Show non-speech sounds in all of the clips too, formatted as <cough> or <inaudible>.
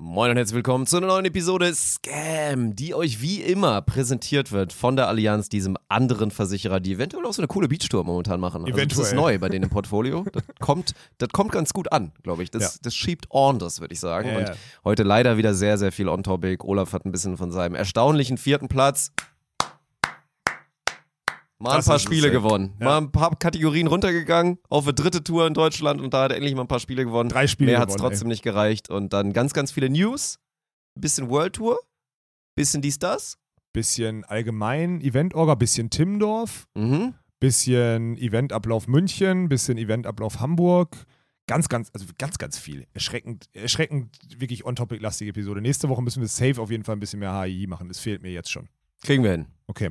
Moin und herzlich willkommen zu einer neuen Episode Scam, die euch wie immer präsentiert wird von der Allianz, diesem anderen Versicherer, die eventuell auch so eine coole Beachtour momentan machen. Also das ist Eventuell. neu bei denen im Portfolio. Das kommt, das kommt ganz gut an, glaube ich. Das, Ja. das schiebt ordentlich, würde ich sagen. Ja, und ja. heute leider wieder sehr, sehr viel on-topic. Olaf hat ein bisschen von seinem erstaunlichen vierten Platz mal ein Das paar ist es, Spiele ey. gewonnen. Ja. Mal ein paar Kategorien runtergegangen, auf eine dritte Tour in Deutschland und da hat er endlich mal ein paar Spiele gewonnen. Drei Spiele Mehr hat es trotzdem nicht gereicht. Und dann ganz, ganz viele News. Bisschen World Tour. Bisschen dies, das. Bisschen allgemein Eventorga, bisschen Timmendorf, Mhm. bisschen Eventablauf München, bisschen Eventablauf Hamburg. Ganz, ganz, also ganz, ganz viel. Erschreckend, erschreckend wirklich on-topic-lastige Episode. Nächste Woche müssen wir safe auf jeden Fall ein bisschen mehr HI machen. Das fehlt mir jetzt schon. Kriegen wir hin. Okay,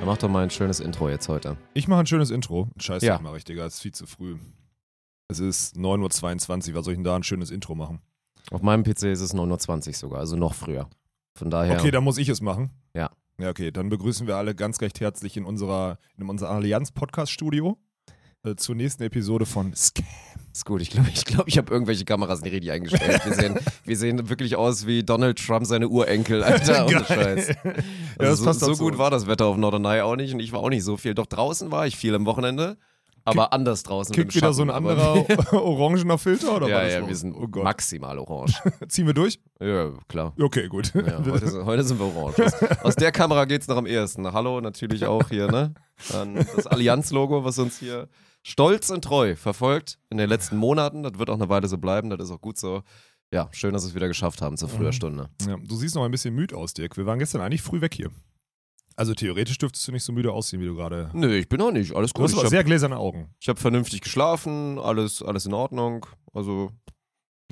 Da macht doch mal ein schönes Intro jetzt heute. Ich mache ein schönes Intro. Scheiße, Ja. mache ich, Digga. Es ist viel zu früh. Es ist 9.22 Uhr. Was soll ich denn da ein schönes Intro machen? Auf meinem PC ist es 9.20 Uhr sogar, also noch früher. Von daher. Okay, dann muss ich es machen. Ja. Ja, okay. Dann begrüßen wir alle ganz recht herzlich in unserer in unser Allianz-Podcast-Studio äh, zur nächsten Episode von Scam. Ist gut, ich glaube, ich, glaub, ich habe irgendwelche Kameras nicht richtig eingestellt. Wir sehen, wir sehen wirklich aus wie Donald Trump seine Urenkel, Alter, ohne. Scheiß. Ja, Also das so, so gut war das Wetter auf Norderney auch nicht und ich war auch nicht so viel. Doch draußen war ich viel am Wochenende, aber anders draußen. Kickt wieder Schatten, so ein anderer <laughs> orangener Filter oder Ja, ja, wir sind oh maximal orange. <laughs> Ziehen wir durch? ja, klar. Okay, gut. Ja, heute, sind- heute sind wir orange. Aus, aus der Kamera geht's noch am ehesten. Hallo natürlich auch hier, ne? Dann das Allianz-Logo, was uns hier stolz und treu verfolgt in den letzten Monaten. Das wird auch eine Weile so bleiben, das ist auch gut so. Ja, schön, dass wir es wieder geschafft haben zur früher Mhm. Stunde. Ja, du siehst noch ein bisschen müde aus, Dirk. Wir waren gestern eigentlich früh weg hier. Also theoretisch dürftest du nicht so müde aussehen, wie du gerade. Nö, ich bin auch nicht. Alles Du gut. hast Ich aber habe sehr gläserne Augen. hab vernünftig geschlafen, alles, alles in Ordnung. Also,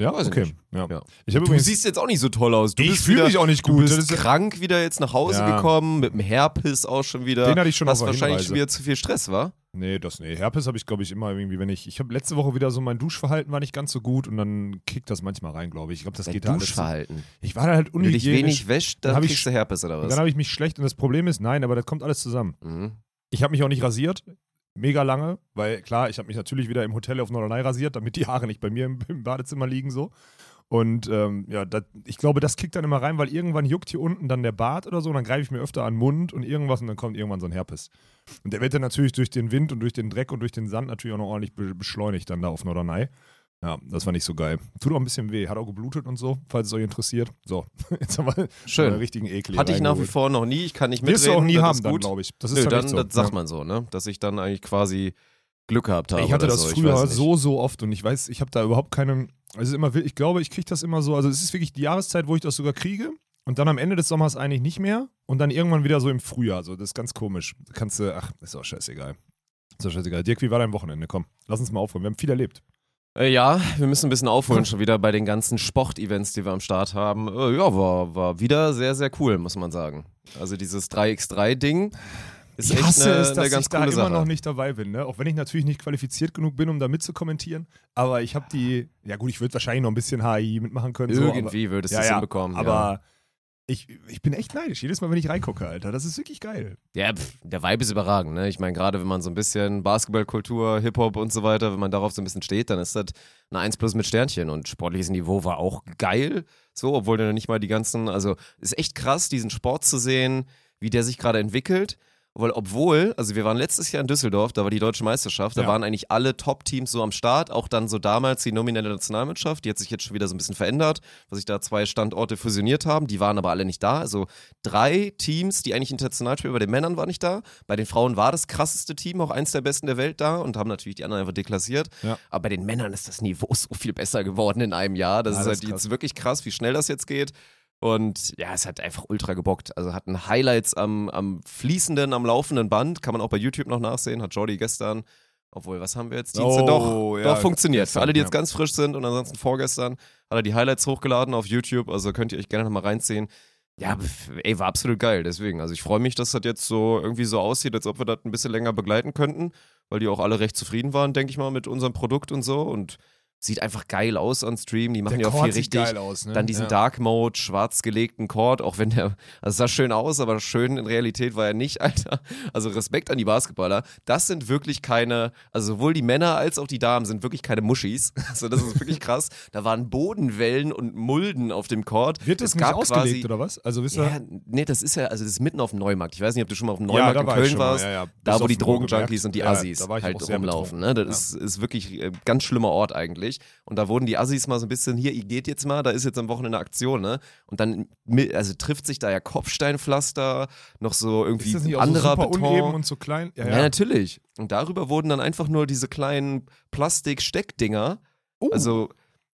Ja, Weiß ich okay. Ja. Ja. Ich habe du übrigens. siehst jetzt auch nicht so toll aus. Du ich bist fühle mich auch nicht Du gut. bist Das ist, krank wieder jetzt nach Hause Ja. gekommen, mit dem Herpes auch schon wieder. den hatte ich schon was wahrscheinlich Hinreise. schon wieder zu viel Stress war. Nee, das nee. Herpes habe ich, glaube ich, immer irgendwie, wenn ich. Ich habe letzte Woche wieder so mein Duschverhalten war nicht ganz so gut und dann kickt das manchmal rein, glaube ich. Ich glaube, das Dein geht da alles. Duschverhalten. Ich war da halt Wenn du dich unhygienisch. wenig wäscht, dann Dann ich kriegst du Herpes oder was? dann habe ich mich schlecht und das Problem ist, nein, aber das kommt alles zusammen. Mhm. Ich habe mich auch nicht rasiert, mega lange, weil klar, ich habe mich natürlich wieder im Hotel auf Norderney rasiert, damit die Haare nicht bei mir im, im Badezimmer liegen so. Und ähm, ja, das, ich glaube, das kickt dann immer rein, weil irgendwann juckt hier unten dann der Bart oder so, und dann greife ich mir öfter an den Mund und irgendwas und dann kommt irgendwann so ein Herpes. Und der wird dann natürlich durch den Wind und durch den Dreck und durch den Sand natürlich auch noch ordentlich be beschleunigt dann da auf Norderney. Ja, das war nicht so geil. Tut auch ein bisschen weh, hat auch geblutet und so, falls es euch interessiert. So, <laughs> jetzt haben wir Schön. einen richtigen Ekel Hatte ich nach wie vor noch nie, ich kann nicht mitreden. Wirst du auch nie das haben dann, glaube ich. Das ist Nö, dann, dann, so. das sagt man so, ne? Dass ich dann eigentlich quasi Glück gehabt habe. Ich hatte das so. früher so, so oft und ich weiß, ich habe da überhaupt keine. Also immer, ich glaube, ich kriege das immer so. Also es ist wirklich die Jahreszeit, wo ich das sogar kriege und dann am Ende des Sommers eigentlich nicht mehr und dann irgendwann wieder so im Frühjahr. So, das ist ganz komisch. Da kannst du, ach, ist auch scheißegal. Ist auch scheißegal. Dirk, wie war dein Wochenende? Komm, lass uns mal aufholen. Wir haben viel erlebt. Äh, ja, wir müssen ein bisschen aufholen <laughs> schon wieder bei den ganzen Sportevents, die wir am Start haben. Äh, ja, war, war wieder sehr, sehr cool, muss man sagen. Also dieses 3x3-Ding ist ich hasse eine, es, dass ich da immer Sache. noch nicht dabei bin, ne? Auch wenn ich natürlich nicht qualifiziert genug bin, um da mitzukommentieren. Aber ich habe die, ja gut, ich würde wahrscheinlich noch ein bisschen HI mitmachen können. so, aber- Irgendwie würdest du ja, es ja, hinbekommen. ja. Aber ich, ich bin echt neidisch. Jedes Mal, wenn ich reingucke, Alter. Das ist wirklich geil. Ja, pf, der Vibe ist überragend, ne? Ich meine, gerade wenn man so ein bisschen Basketballkultur, Hip-Hop und so weiter, wenn man darauf so ein bisschen steht, dann ist das eine 1 plus mit Sternchen und sportliches Niveau war auch geil, so, obwohl dann nicht mal die ganzen, also ist echt krass, diesen Sport zu sehen, wie der sich gerade entwickelt. Weil obwohl, also wir waren letztes Jahr in Düsseldorf, da war die deutsche Meisterschaft, da Ja. waren eigentlich alle Top-Teams so am Start, auch dann so damals die nominelle Nationalmannschaft, die hat sich jetzt schon wieder so ein bisschen verändert, weil sich da zwei Standorte fusioniert haben, die waren aber alle nicht da. Also drei Teams, die eigentlich international spielen, bei den Männern war nicht da, bei den Frauen war das krasseste Team, auch eins der besten der Welt da und haben natürlich die anderen einfach deklassiert. Ja. Aber bei den Männern ist das Niveau so viel besser geworden in einem Jahr. Das Ja, ist das halt ist jetzt wirklich krass, wie schnell das jetzt geht. Und ja, es hat einfach ultra gebockt. Also hatten Highlights am, am fließenden, am laufenden Band. Kann man auch bei YouTube noch nachsehen. Hat Jordi gestern, obwohl, was haben wir jetzt? Dienstag Oh, doch, ja, doch funktioniert. gestern, Für alle, die jetzt ja. ganz frisch sind und ansonsten vorgestern, hat er die Highlights hochgeladen auf YouTube. Also könnt ihr euch gerne nochmal reinziehen. Ja, ey, war absolut geil. Deswegen, also ich freue mich, dass das jetzt so irgendwie so aussieht, als ob wir das ein bisschen länger begleiten könnten, weil die auch alle recht zufrieden waren, denke ich mal, mit unserem Produkt und so. Und sieht einfach geil aus on Stream. Die machen ja auch viel sieht richtig. geil aus, ne? Dann diesen ja. Dark Mode, schwarz gelegten Chord, auch wenn der, also es sah schön aus, aber schön in Realität war er nicht, <laughs> Alter. Also Respekt an die Basketballer. Das sind wirklich keine, also sowohl die Männer als auch die Damen sind wirklich keine Muschis. <laughs> Also das ist wirklich krass. Da waren Bodenwellen und Mulden auf dem Chord. Wird das Es nicht gab ausgelegt quasi- oder was? Also wisst ihr? ja, nee, das ist ja, also das ist mitten auf dem Neumarkt. Ich weiß nicht, ob du schon mal auf dem Ja, Neumarkt da in war Köln mal, warst. ja, ja. Bis Da, wo die. Drogenjunkies und die Ja, Assis halt rumlaufen. Ne? Das ist, ist wirklich ein ganz schlimmer Ort eigentlich. Und da wurden die Assis mal so ein bisschen, hier, ihr geht jetzt mal, da ist jetzt am Wochenende Aktion, ne? Und dann, also trifft sich da ja Kopfsteinpflaster, noch so irgendwie Ist das anderer so Beton. uneben und so klein? Ja, ja. natürlich. Und darüber wurden dann einfach nur diese kleinen Plastik-Steckdinger, Oh. also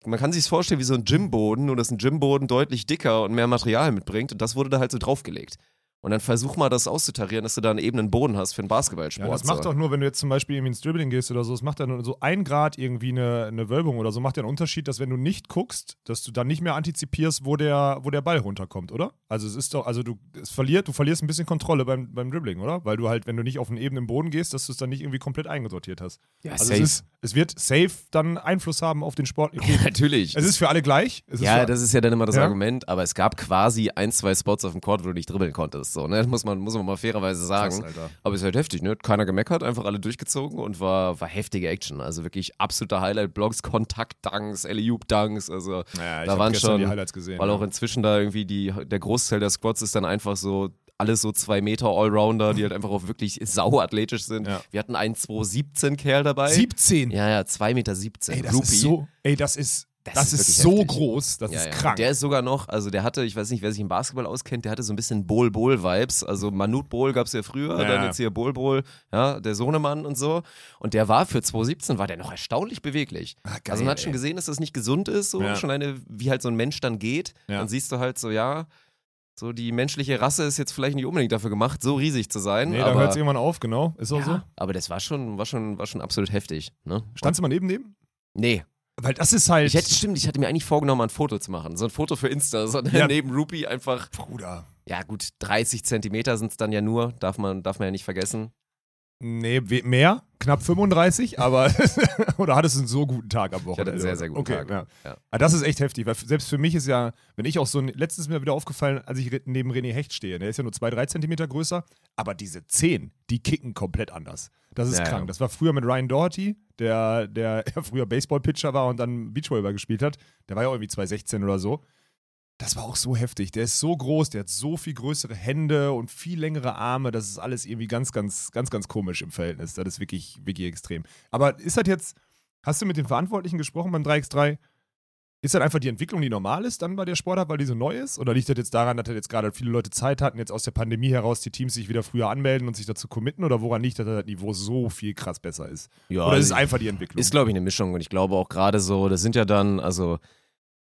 man kann sich vorstellen wie so ein Gymboden, nur dass ein Gymboden deutlich dicker und mehr Material mitbringt und das wurde da halt so draufgelegt. Und dann versuch mal das auszutarieren, dass du da einen ebenen Boden hast für einen Basketballsport. Ja, das macht doch nur, wenn du jetzt zum Beispiel irgendwie ins Dribbling gehst oder so, es macht dann nur so ein Grad irgendwie eine, eine Wölbung oder so, macht ja einen Unterschied, dass wenn du nicht guckst, dass du dann nicht mehr antizipierst, wo der, wo der Ball runterkommt, oder? Also es ist doch, also du es verliert, du verlierst ein bisschen Kontrolle beim, beim Dribbling, oder? Weil du halt, wenn du nicht auf einen ebenen Boden gehst, dass du es dann nicht irgendwie komplett eingesortiert hast. Ja, Also safe. es, ist, es wird safe dann Einfluss haben auf den Sport. <laughs> Okay, Natürlich. Es ist für alle gleich. Es ist ja, für, das ist ja dann immer das Ja? Argument, aber es gab quasi ein, zwei Spots auf dem Court, wo du nicht dribbeln konntest. So, ne? Das muss man, muss man mal fairerweise sagen. Krass, aber es ist halt heftig, ne? Keiner gemeckert, einfach alle durchgezogen und war, war heftige Action. Also wirklich absoluter Highlight-Blocks, Kontakt-Dunks, Alley-Oop-Dunks. Also Ja, ich da waren schon, die Highlights gesehen. weil ja. auch inzwischen da irgendwie die, der Großteil der Squads ist dann einfach so alles so zwei Meter Allrounder, die halt einfach auch wirklich sauathletisch sind. Ja. Wir hatten einen 217 Kerl dabei. 17. Ja, ja, 2,17 Meter. 17. Ey, das Rupi. ist so, ey, das ist, Das das, ist ist, so heftig. groß, das Ja, ist ja. krank. Der ist sogar noch, also der hatte, ich weiß nicht, wer sich im Basketball auskennt, der hatte so ein bisschen Bol-Bol-Vibes. Also Manut Bol gab es ja früher, Ja. dann jetzt hier Bol-Bol, ja, der Sohnemann und so. Und der war für 2017, war der noch erstaunlich beweglich. Ah, geil, also man hat ey. schon gesehen, dass das nicht gesund ist, so schon eine, wie halt so ein Mensch dann geht. Dann siehst du halt so, ja, so die menschliche Rasse ist jetzt vielleicht nicht unbedingt dafür gemacht, so riesig zu sein. nee, da aber, hört es irgendwann auf, genau. Ist auch so. ja, aber das war schon, war schon, war schon absolut heftig. Ne? Standst du mal neben dem? Nee, Weil das ist halt. ich hätte, stimmt, ich hatte mir eigentlich vorgenommen, ein Foto zu machen. So ein Foto für Insta, so <laughs> Ja. neben Rupi einfach Bruder. Ja, gut, 30 Zentimeter sind es dann ja nur, darf man, darf man ja nicht vergessen. Nee, mehr, knapp 35, aber <laughs> oder hattest du einen so guten Tag am Ich Wochenende? hatte einen sehr, sehr guten okay, Tag. Ja. Ja. Aber das ist echt heftig, weil selbst für mich ist ja, wenn ich auch so, ein- letztens ist mir wieder aufgefallen, als ich neben René Hecht stehe, der ist ja nur zwei, drei Zentimeter größer, aber diese 10, die kicken komplett anders. Das ist Ja, krank. ja. Das war früher mit Ryan Doherty, der, der <laughs> früher Baseball-Pitcher war und dann Beachvolleyball gespielt hat. Der war ja auch irgendwie 216 oder so. Das war auch so heftig. Der ist so groß, der hat so viel größere Hände und viel längere Arme. Das ist alles irgendwie ganz, ganz, ganz, ganz komisch im Verhältnis. Das ist wirklich, wirklich extrem. Aber ist das jetzt, hast du mit den Verantwortlichen gesprochen beim 3x3? Ist das einfach die Entwicklung, die normal ist dann bei der Sportart, weil die so neu ist? Oder liegt das jetzt daran, dass das jetzt gerade viele Leute Zeit hatten, jetzt aus der Pandemie heraus die Teams sich wieder früher anmelden und sich dazu committen? Oder woran liegt das, dass das Niveau so viel krass besser ist? Ja, Oder ist es also einfach die Entwicklung? Ist, glaube ich, eine Mischung. Und ich glaube auch gerade so, das sind ja dann, also,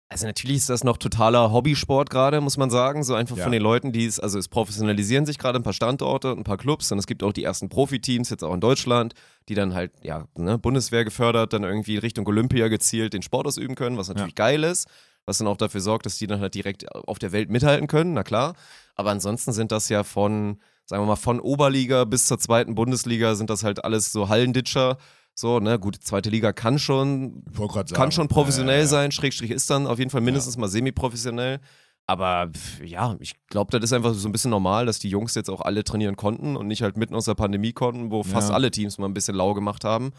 also natürlich ist das noch totaler Hobbysport gerade, muss man sagen. So einfach Ja. von den Leuten, die es, also es professionalisieren sich gerade ein paar Standorte, ein paar Clubs und es gibt auch die ersten Profiteams, jetzt auch in Deutschland, die dann halt, ja, ne, Bundeswehr gefördert, dann irgendwie Richtung Olympia gezielt den Sport ausüben können, was natürlich geil ist. Was dann auch dafür sorgt, dass die dann halt direkt auf der Welt mithalten können, na klar. Aber ansonsten sind das ja von, sagen wir mal, von Oberliga bis zur zweiten Bundesliga sind das halt alles so Hallenditscher. So, ne, gut, zweite Liga kann schon, grad sagen. kann schon professionell Ja, sein, Schrägstrich ist dann auf jeden Fall mindestens mal semi-professionell. Aber ja, ich glaube, das ist einfach so ein bisschen normal, dass die Jungs jetzt auch alle trainieren konnten und nicht halt mitten aus der Pandemie konnten, wo fast alle Teams mal ein bisschen lau gemacht haben.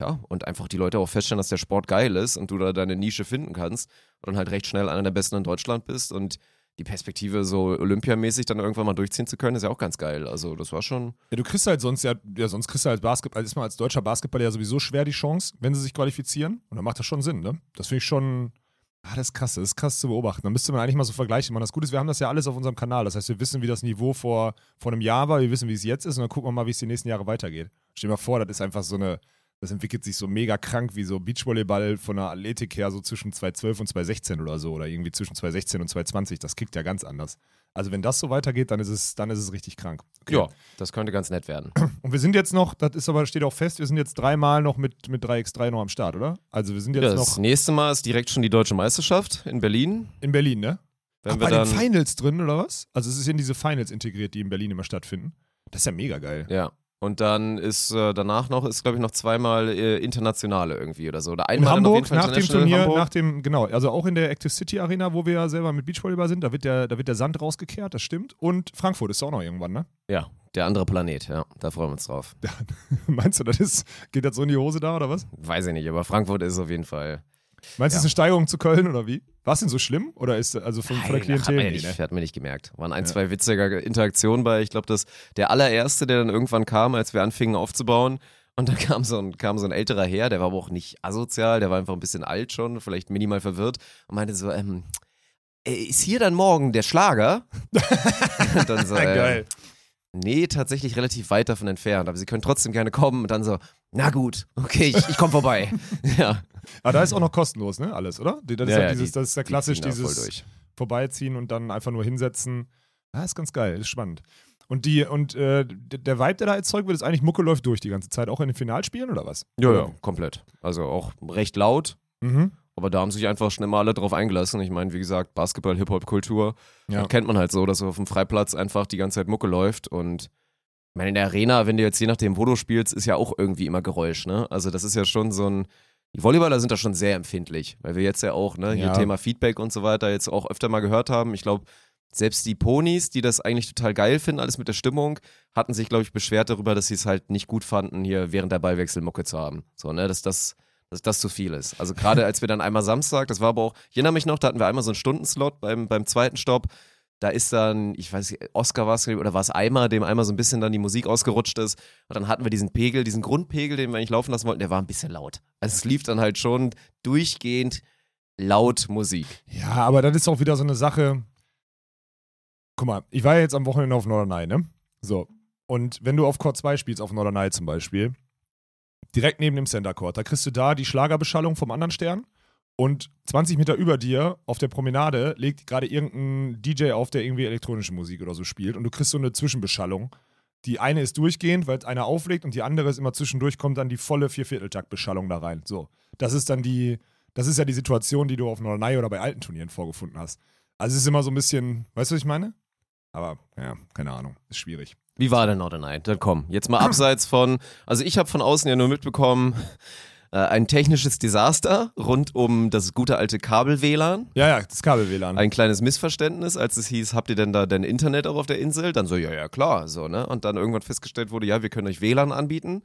Ja, und einfach die Leute auch feststellen, dass der Sport geil ist und du da deine Nische finden kannst und dann halt recht schnell einer der Besten in Deutschland bist und die Perspektive so olympiamäßig dann irgendwann mal durchziehen zu können, ist ja auch ganz geil. Also das war schon, Ja, du kriegst halt sonst ja, ja sonst kriegst du als Basketball, ist man als deutscher Basketballer ja sowieso schwer die Chance, wenn sie sich qualifizieren. Und dann macht das schon Sinn, ne? Das finde ich schon, ah, das ist krass, das ist krass zu beobachten. Da müsste man eigentlich mal so vergleichen. Man, das Gute ist, wir haben das ja alles auf unserem Kanal. Das heißt, wir wissen, wie das Niveau vor, vor einem Jahr war, wir wissen, wie es jetzt ist und dann gucken wir mal, wie es die nächsten Jahre weitergeht. Stell dir mal vor, das ist einfach so eine, das entwickelt sich so mega krank wie so Beachvolleyball von der Athletik her so zwischen 2012 und 2016 oder so oder irgendwie zwischen 2016 und 2020. Das kickt ja ganz anders. Also wenn das so weitergeht, dann ist es, dann ist es richtig krank. Okay. ja, das könnte ganz nett werden. <clears throat> Und wir sind jetzt noch, das ist aber, steht auch fest, wir sind jetzt dreimal noch mit, mit 3x3 noch am Start, oder? Also wir sind jetzt das noch nächste Mal ist direkt schon die deutsche Meisterschaft in Berlin. in Berlin, ne? wenn Ach, wir bei dann. den Finals drin, oder was? Also es ist in diese Finals integriert, die in Berlin immer stattfinden. Das ist ja mega geil. Ja. Und dann ist äh, danach noch, ist glaube ich noch zweimal äh, internationale irgendwie oder so. Oder In einmal jeden Hamburg, nach dem Turnier, Hamburg. nach dem, genau, also auch in der Active City Arena, wo wir ja selber mit Beachvolleyball sind, da wird der, da wird der Sand rausgekehrt, das stimmt. Und Frankfurt ist auch noch irgendwann, ne? Ja, der andere Planet, ja. Da freuen wir uns drauf. <laughs> Meinst du, das ist, geht das so in die Hose da oder was? Weiß ich nicht, aber Frankfurt ist auf jeden Fall. Meinst du, Ja. es ist eine Steigerung zu Köln oder wie? War es denn so schlimm? Oder ist also von, von der Nein, hat, Klientel? man ja nicht, ne? hat mir nicht gemerkt. Waren ein, Ja. zwei witzige Interaktionen bei. Ich glaube, dass der allererste, der dann irgendwann kam, als wir anfingen aufzubauen. Und dann <laughs> kam so, ein, kam so ein älterer Herr, der war aber auch nicht asozial, der war einfach ein bisschen alt schon, vielleicht minimal verwirrt und meinte so, ähm, äh, ist hier dann morgen der Schlager? <laughs> und dann so, äh, Geil. Nee, tatsächlich relativ weit davon entfernt, aber sie können trotzdem gerne kommen und dann so, na gut, okay, ich, ich komme vorbei. <laughs> ja. Aber da ist auch noch kostenlos, ne? Alles, oder? Das ist Ja, ja, dieses, die- das ist ja Die klassisch, voll dieses. Vorbeiziehen und dann einfach nur hinsetzen. Ja, ist ganz geil, ist spannend. Und die, und äh, der Vibe, der da erzeugt wird, ist eigentlich Mucke läuft durch die ganze Zeit, auch in den Finalspielen oder was? Ja, ja, komplett. Also auch recht laut, Mhm. aber da haben sich einfach schnell mal alle drauf eingelassen. Ich meine, wie gesagt, Basketball, Hip-Hop-Kultur, Ja. kennt man halt so, dass auf dem Freiplatz einfach die ganze Zeit Mucke läuft und ich meine, in der Arena, wenn du jetzt je nachdem, wo du spielst, ist ja auch irgendwie immer Geräusch, ne? Also das ist ja schon so ein, die Volleyballer sind da schon sehr empfindlich, weil wir jetzt ja auch, ne, hier Ja. Thema Feedback und so weiter jetzt auch öfter mal gehört haben. Ich glaube, selbst die Ponys, die das eigentlich total geil finden, alles mit der Stimmung, hatten sich, glaube ich, beschwert darüber, dass sie es halt nicht gut fanden, hier während der Ballwechsel Mucke zu haben. So, ne, dass das, dass das zu viel ist. Also gerade als wir dann einmal Samstag, das war aber auch, ich erinnere mich noch, da hatten wir einmal so einen Stundenslot beim, beim zweiten Stopp. Da ist dann, ich weiß nicht, Oscar war es oder war es Eimer, dem einmal so ein bisschen dann die Musik ausgerutscht ist. Und dann hatten wir diesen Pegel, diesen Grundpegel, den wir eigentlich laufen lassen wollten, der war ein bisschen laut. Also es lief dann halt schon durchgehend laut Musik. Ja, aber das ist auch wieder so eine Sache. Guck mal, ich war ja jetzt am Wochenende auf Norderney, ne? So. Und wenn du auf Court 2 spielst, auf Norderney zum Beispiel, direkt neben dem Center Court, da kriegst du da die Schlagerbeschallung vom anderen Stern. Und 20 Meter über dir auf der Promenade legt gerade irgendein DJ auf, der irgendwie elektronische Musik oder so spielt. Und du kriegst so eine Zwischenbeschallung. Die eine ist durchgehend, weil einer auflegt und die andere ist immer zwischendurch, kommt dann die volle Viervierteltakt-Beschallung da rein. So. Das ist dann die, das ist ja die Situation, die du auf Norderney oder bei alten Turnieren vorgefunden hast. Also es ist immer so ein bisschen, weißt du, was ich meine? Aber ja, keine Ahnung, ist schwierig. Wie war denn Norderney? Dann komm, jetzt mal abseits von, also ich habe von außen ja nur mitbekommen, äh, ein technisches Desaster rund um das gute alte Kabel-WLAN. Ja, ja, das Kabel-WLAN. Ein kleines Missverständnis, als es hieß, habt ihr denn da denn Internet auch auf der Insel? Dann so, ja, ja, klar, so, ne? Und dann irgendwann festgestellt wurde, ja, wir können euch WLAN anbieten.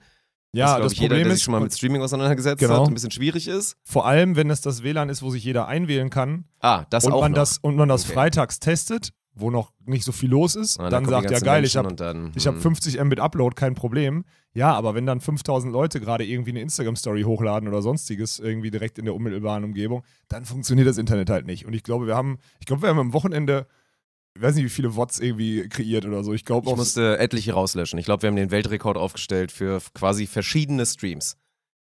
Ja, glaub das ich, jeder, Problem der sich schon mal mit Streaming auseinandergesetzt Genau. hat, ein bisschen schwierig ist. vor allem, wenn es das WLAN ist, wo sich jeder einwählen kann Ah, das und auch man noch. das und man das Okay. freitags testet, wo noch nicht so viel los ist, Ah, dann die sagt ja geil, ich Menschen habe und dann, ich habe hm. 50 Mbit Upload, kein Problem. Ja, aber wenn dann 5000 Leute gerade irgendwie eine Instagram-Story hochladen oder sonstiges, irgendwie direkt in der unmittelbaren Umgebung, dann funktioniert das Internet halt nicht. Und ich glaube, wir haben, ich glaube, wir haben am Wochenende, ich weiß nicht, wie viele Wots irgendwie kreiert oder so. Ich glaube, Ich musste etliche rauslöschen. Ich glaube, wir haben den Weltrekord aufgestellt für quasi verschiedene Streams.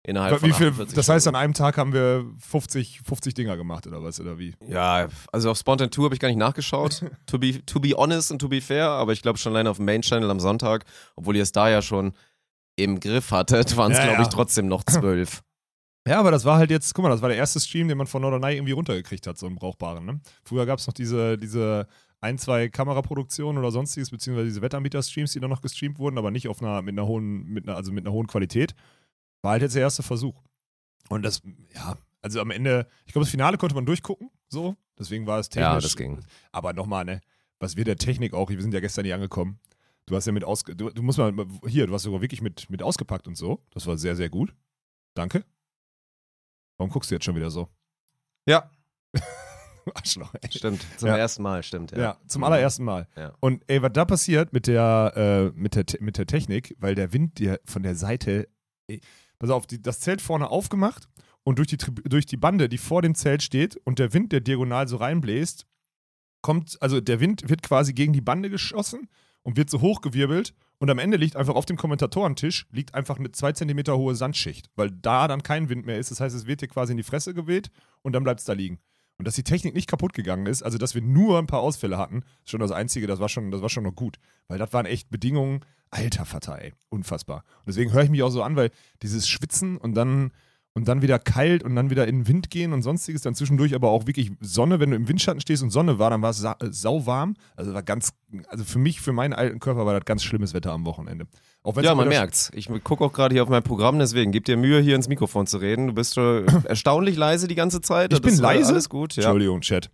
Innerhalb von wie viel, 48 das heißt, an einem Tag haben wir 50, 50 Dinger gemacht oder was, oder wie? Ja, also auf Spontan Tour habe ich gar nicht nachgeschaut. <laughs> to, be, to be honest und to be fair, aber ich glaube schon alleine auf dem Main Channel am Sonntag, obwohl ihr es da ja schon im Griff hattet, waren es, Ja, glaube ja. ich, trotzdem noch zwölf. <laughs> Ja, aber das war halt jetzt, guck mal, das war der erste Stream, den man von Norderney irgendwie runtergekriegt hat, so einen brauchbaren. Ne? Früher gab es noch diese, diese ein, zwei Kameraproduktionen oder sonstiges, beziehungsweise diese Wettanbieter-Streams, die dann noch gestreamt wurden, aber nicht auf einer, mit einer hohen, mit einer, also mit einer hohen Qualität. War halt jetzt der erste Versuch. Und das, ja, also am Ende, ich glaube, das Finale konnte man durchgucken, so. Deswegen war es technisch. Ja, das ging. Aber nochmal, ne, was wir der Technik auch, wir sind ja gestern nicht angekommen. Du hast ja mit ausge, du, du musst mal, hier, du hast sogar wirklich mit, mit ausgepackt und so. Das war sehr, sehr gut. Danke. Warum guckst du jetzt schon wieder so? Ja, <laughs> Arschloch, ey. stimmt. Zum Ja. ersten Mal, stimmt. Ja, Ja, zum allerersten Mal. Ja. Und ey, was da passiert mit der, äh, mit der, mit der Technik, weil der Wind dir von der Seite, ey, pass auf, die, das Zelt vorne aufgemacht und durch die, durch die Bande, die vor dem Zelt steht und der Wind, der diagonal so reinbläst, kommt, also der Wind wird quasi gegen die Bande geschossen und wird so hochgewirbelt und am Ende liegt einfach auf dem Kommentatorentisch liegt einfach eine zwei Zentimeter hohe Sandschicht, weil da dann kein Wind mehr ist. Das heißt, es wird dir quasi in die Fresse geweht und dann bleibt es da liegen. Und dass die Technik nicht kaputt gegangen ist, also dass wir nur ein paar Ausfälle hatten, ist schon das Einzige, das war schon, das war schon noch gut. Weil das waren echt Bedingungen, alter Vater, ey, unfassbar. Und deswegen höre ich mich auch so an, weil dieses Schwitzen und dann, und dann wieder kalt und dann wieder in den Wind gehen und sonstiges, dann zwischendurch aber auch wirklich Sonne, wenn du im Windschatten stehst und Sonne war, dann war es sa äh, sauwarm. Also war ganz, also für mich, für meinen alten Körper war das ganz schlimmes Wetter am Wochenende. Ja, man merkt's. Ich gucke auch gerade hier auf mein Programm, deswegen gib dir Mühe, hier ins Mikrofon zu reden. Du bist äh, <coughs> erstaunlich leise die ganze Zeit. Ich bin Das war leise? Alles gut, ja. Entschuldigung, Chat.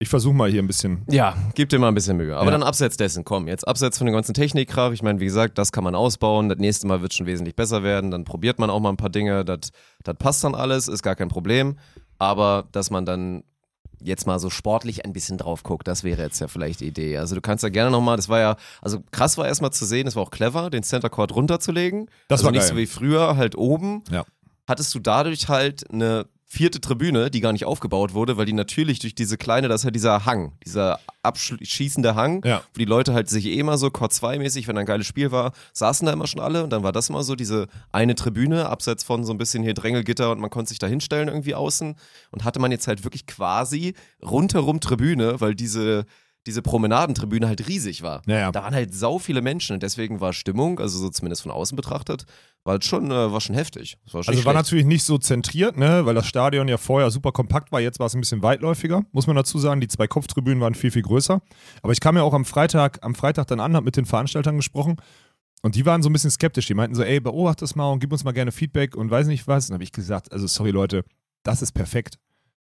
Ich versuche mal hier ein bisschen. Ja, gib dir mal ein bisschen Mühe. Aber Ja. dann abseits dessen, komm, jetzt abseits von dem ganzen Technikkrach. Ich meine, wie gesagt, das kann man ausbauen. Das nächste Mal wird schon wesentlich besser werden. Dann probiert man auch mal ein paar Dinge. Das, das passt dann alles, ist gar kein Problem. Aber dass man dann jetzt mal so sportlich ein bisschen drauf guckt, das wäre jetzt ja vielleicht die Idee. Also du kannst ja gerne nochmal, das war ja, also krass war erstmal zu sehen, es war auch clever, den Center Court runterzulegen. Das also war nicht geil. so wie früher, halt oben. Ja. Hattest du dadurch halt eine vierte Tribüne, die gar nicht aufgebaut wurde, weil die natürlich durch diese kleine, das ist ja dieser Hang, dieser abschießende Hang, Ja. wo die Leute halt sich eh immer so Court 2 mäßig, wenn ein geiles Spiel war, saßen da immer schon alle und dann war das immer so diese eine Tribüne, abseits von so ein bisschen hier Drängelgitter und man konnte sich da hinstellen irgendwie außen und hatte man jetzt halt wirklich quasi rundherum Tribüne, weil diese diese Promenadentribüne halt riesig war. Ja, ja. Da waren halt sau viele Menschen und deswegen war Stimmung, also so zumindest von außen betrachtet, war halt schon, äh, war schon heftig. War schon Also war schlecht. natürlich nicht so zentriert, ne, weil das Stadion ja vorher super kompakt war. Jetzt war es ein bisschen weitläufiger, muss man dazu sagen. Die zwei Kopftribünen waren viel, viel größer. Aber ich kam ja auch am Freitag, am Freitag dann an, hab mit den Veranstaltern gesprochen. Und die waren so ein bisschen skeptisch. Die meinten so, ey, beobacht das mal und gib uns mal gerne Feedback und weiß nicht was. Und dann habe ich gesagt, also sorry Leute, das ist perfekt.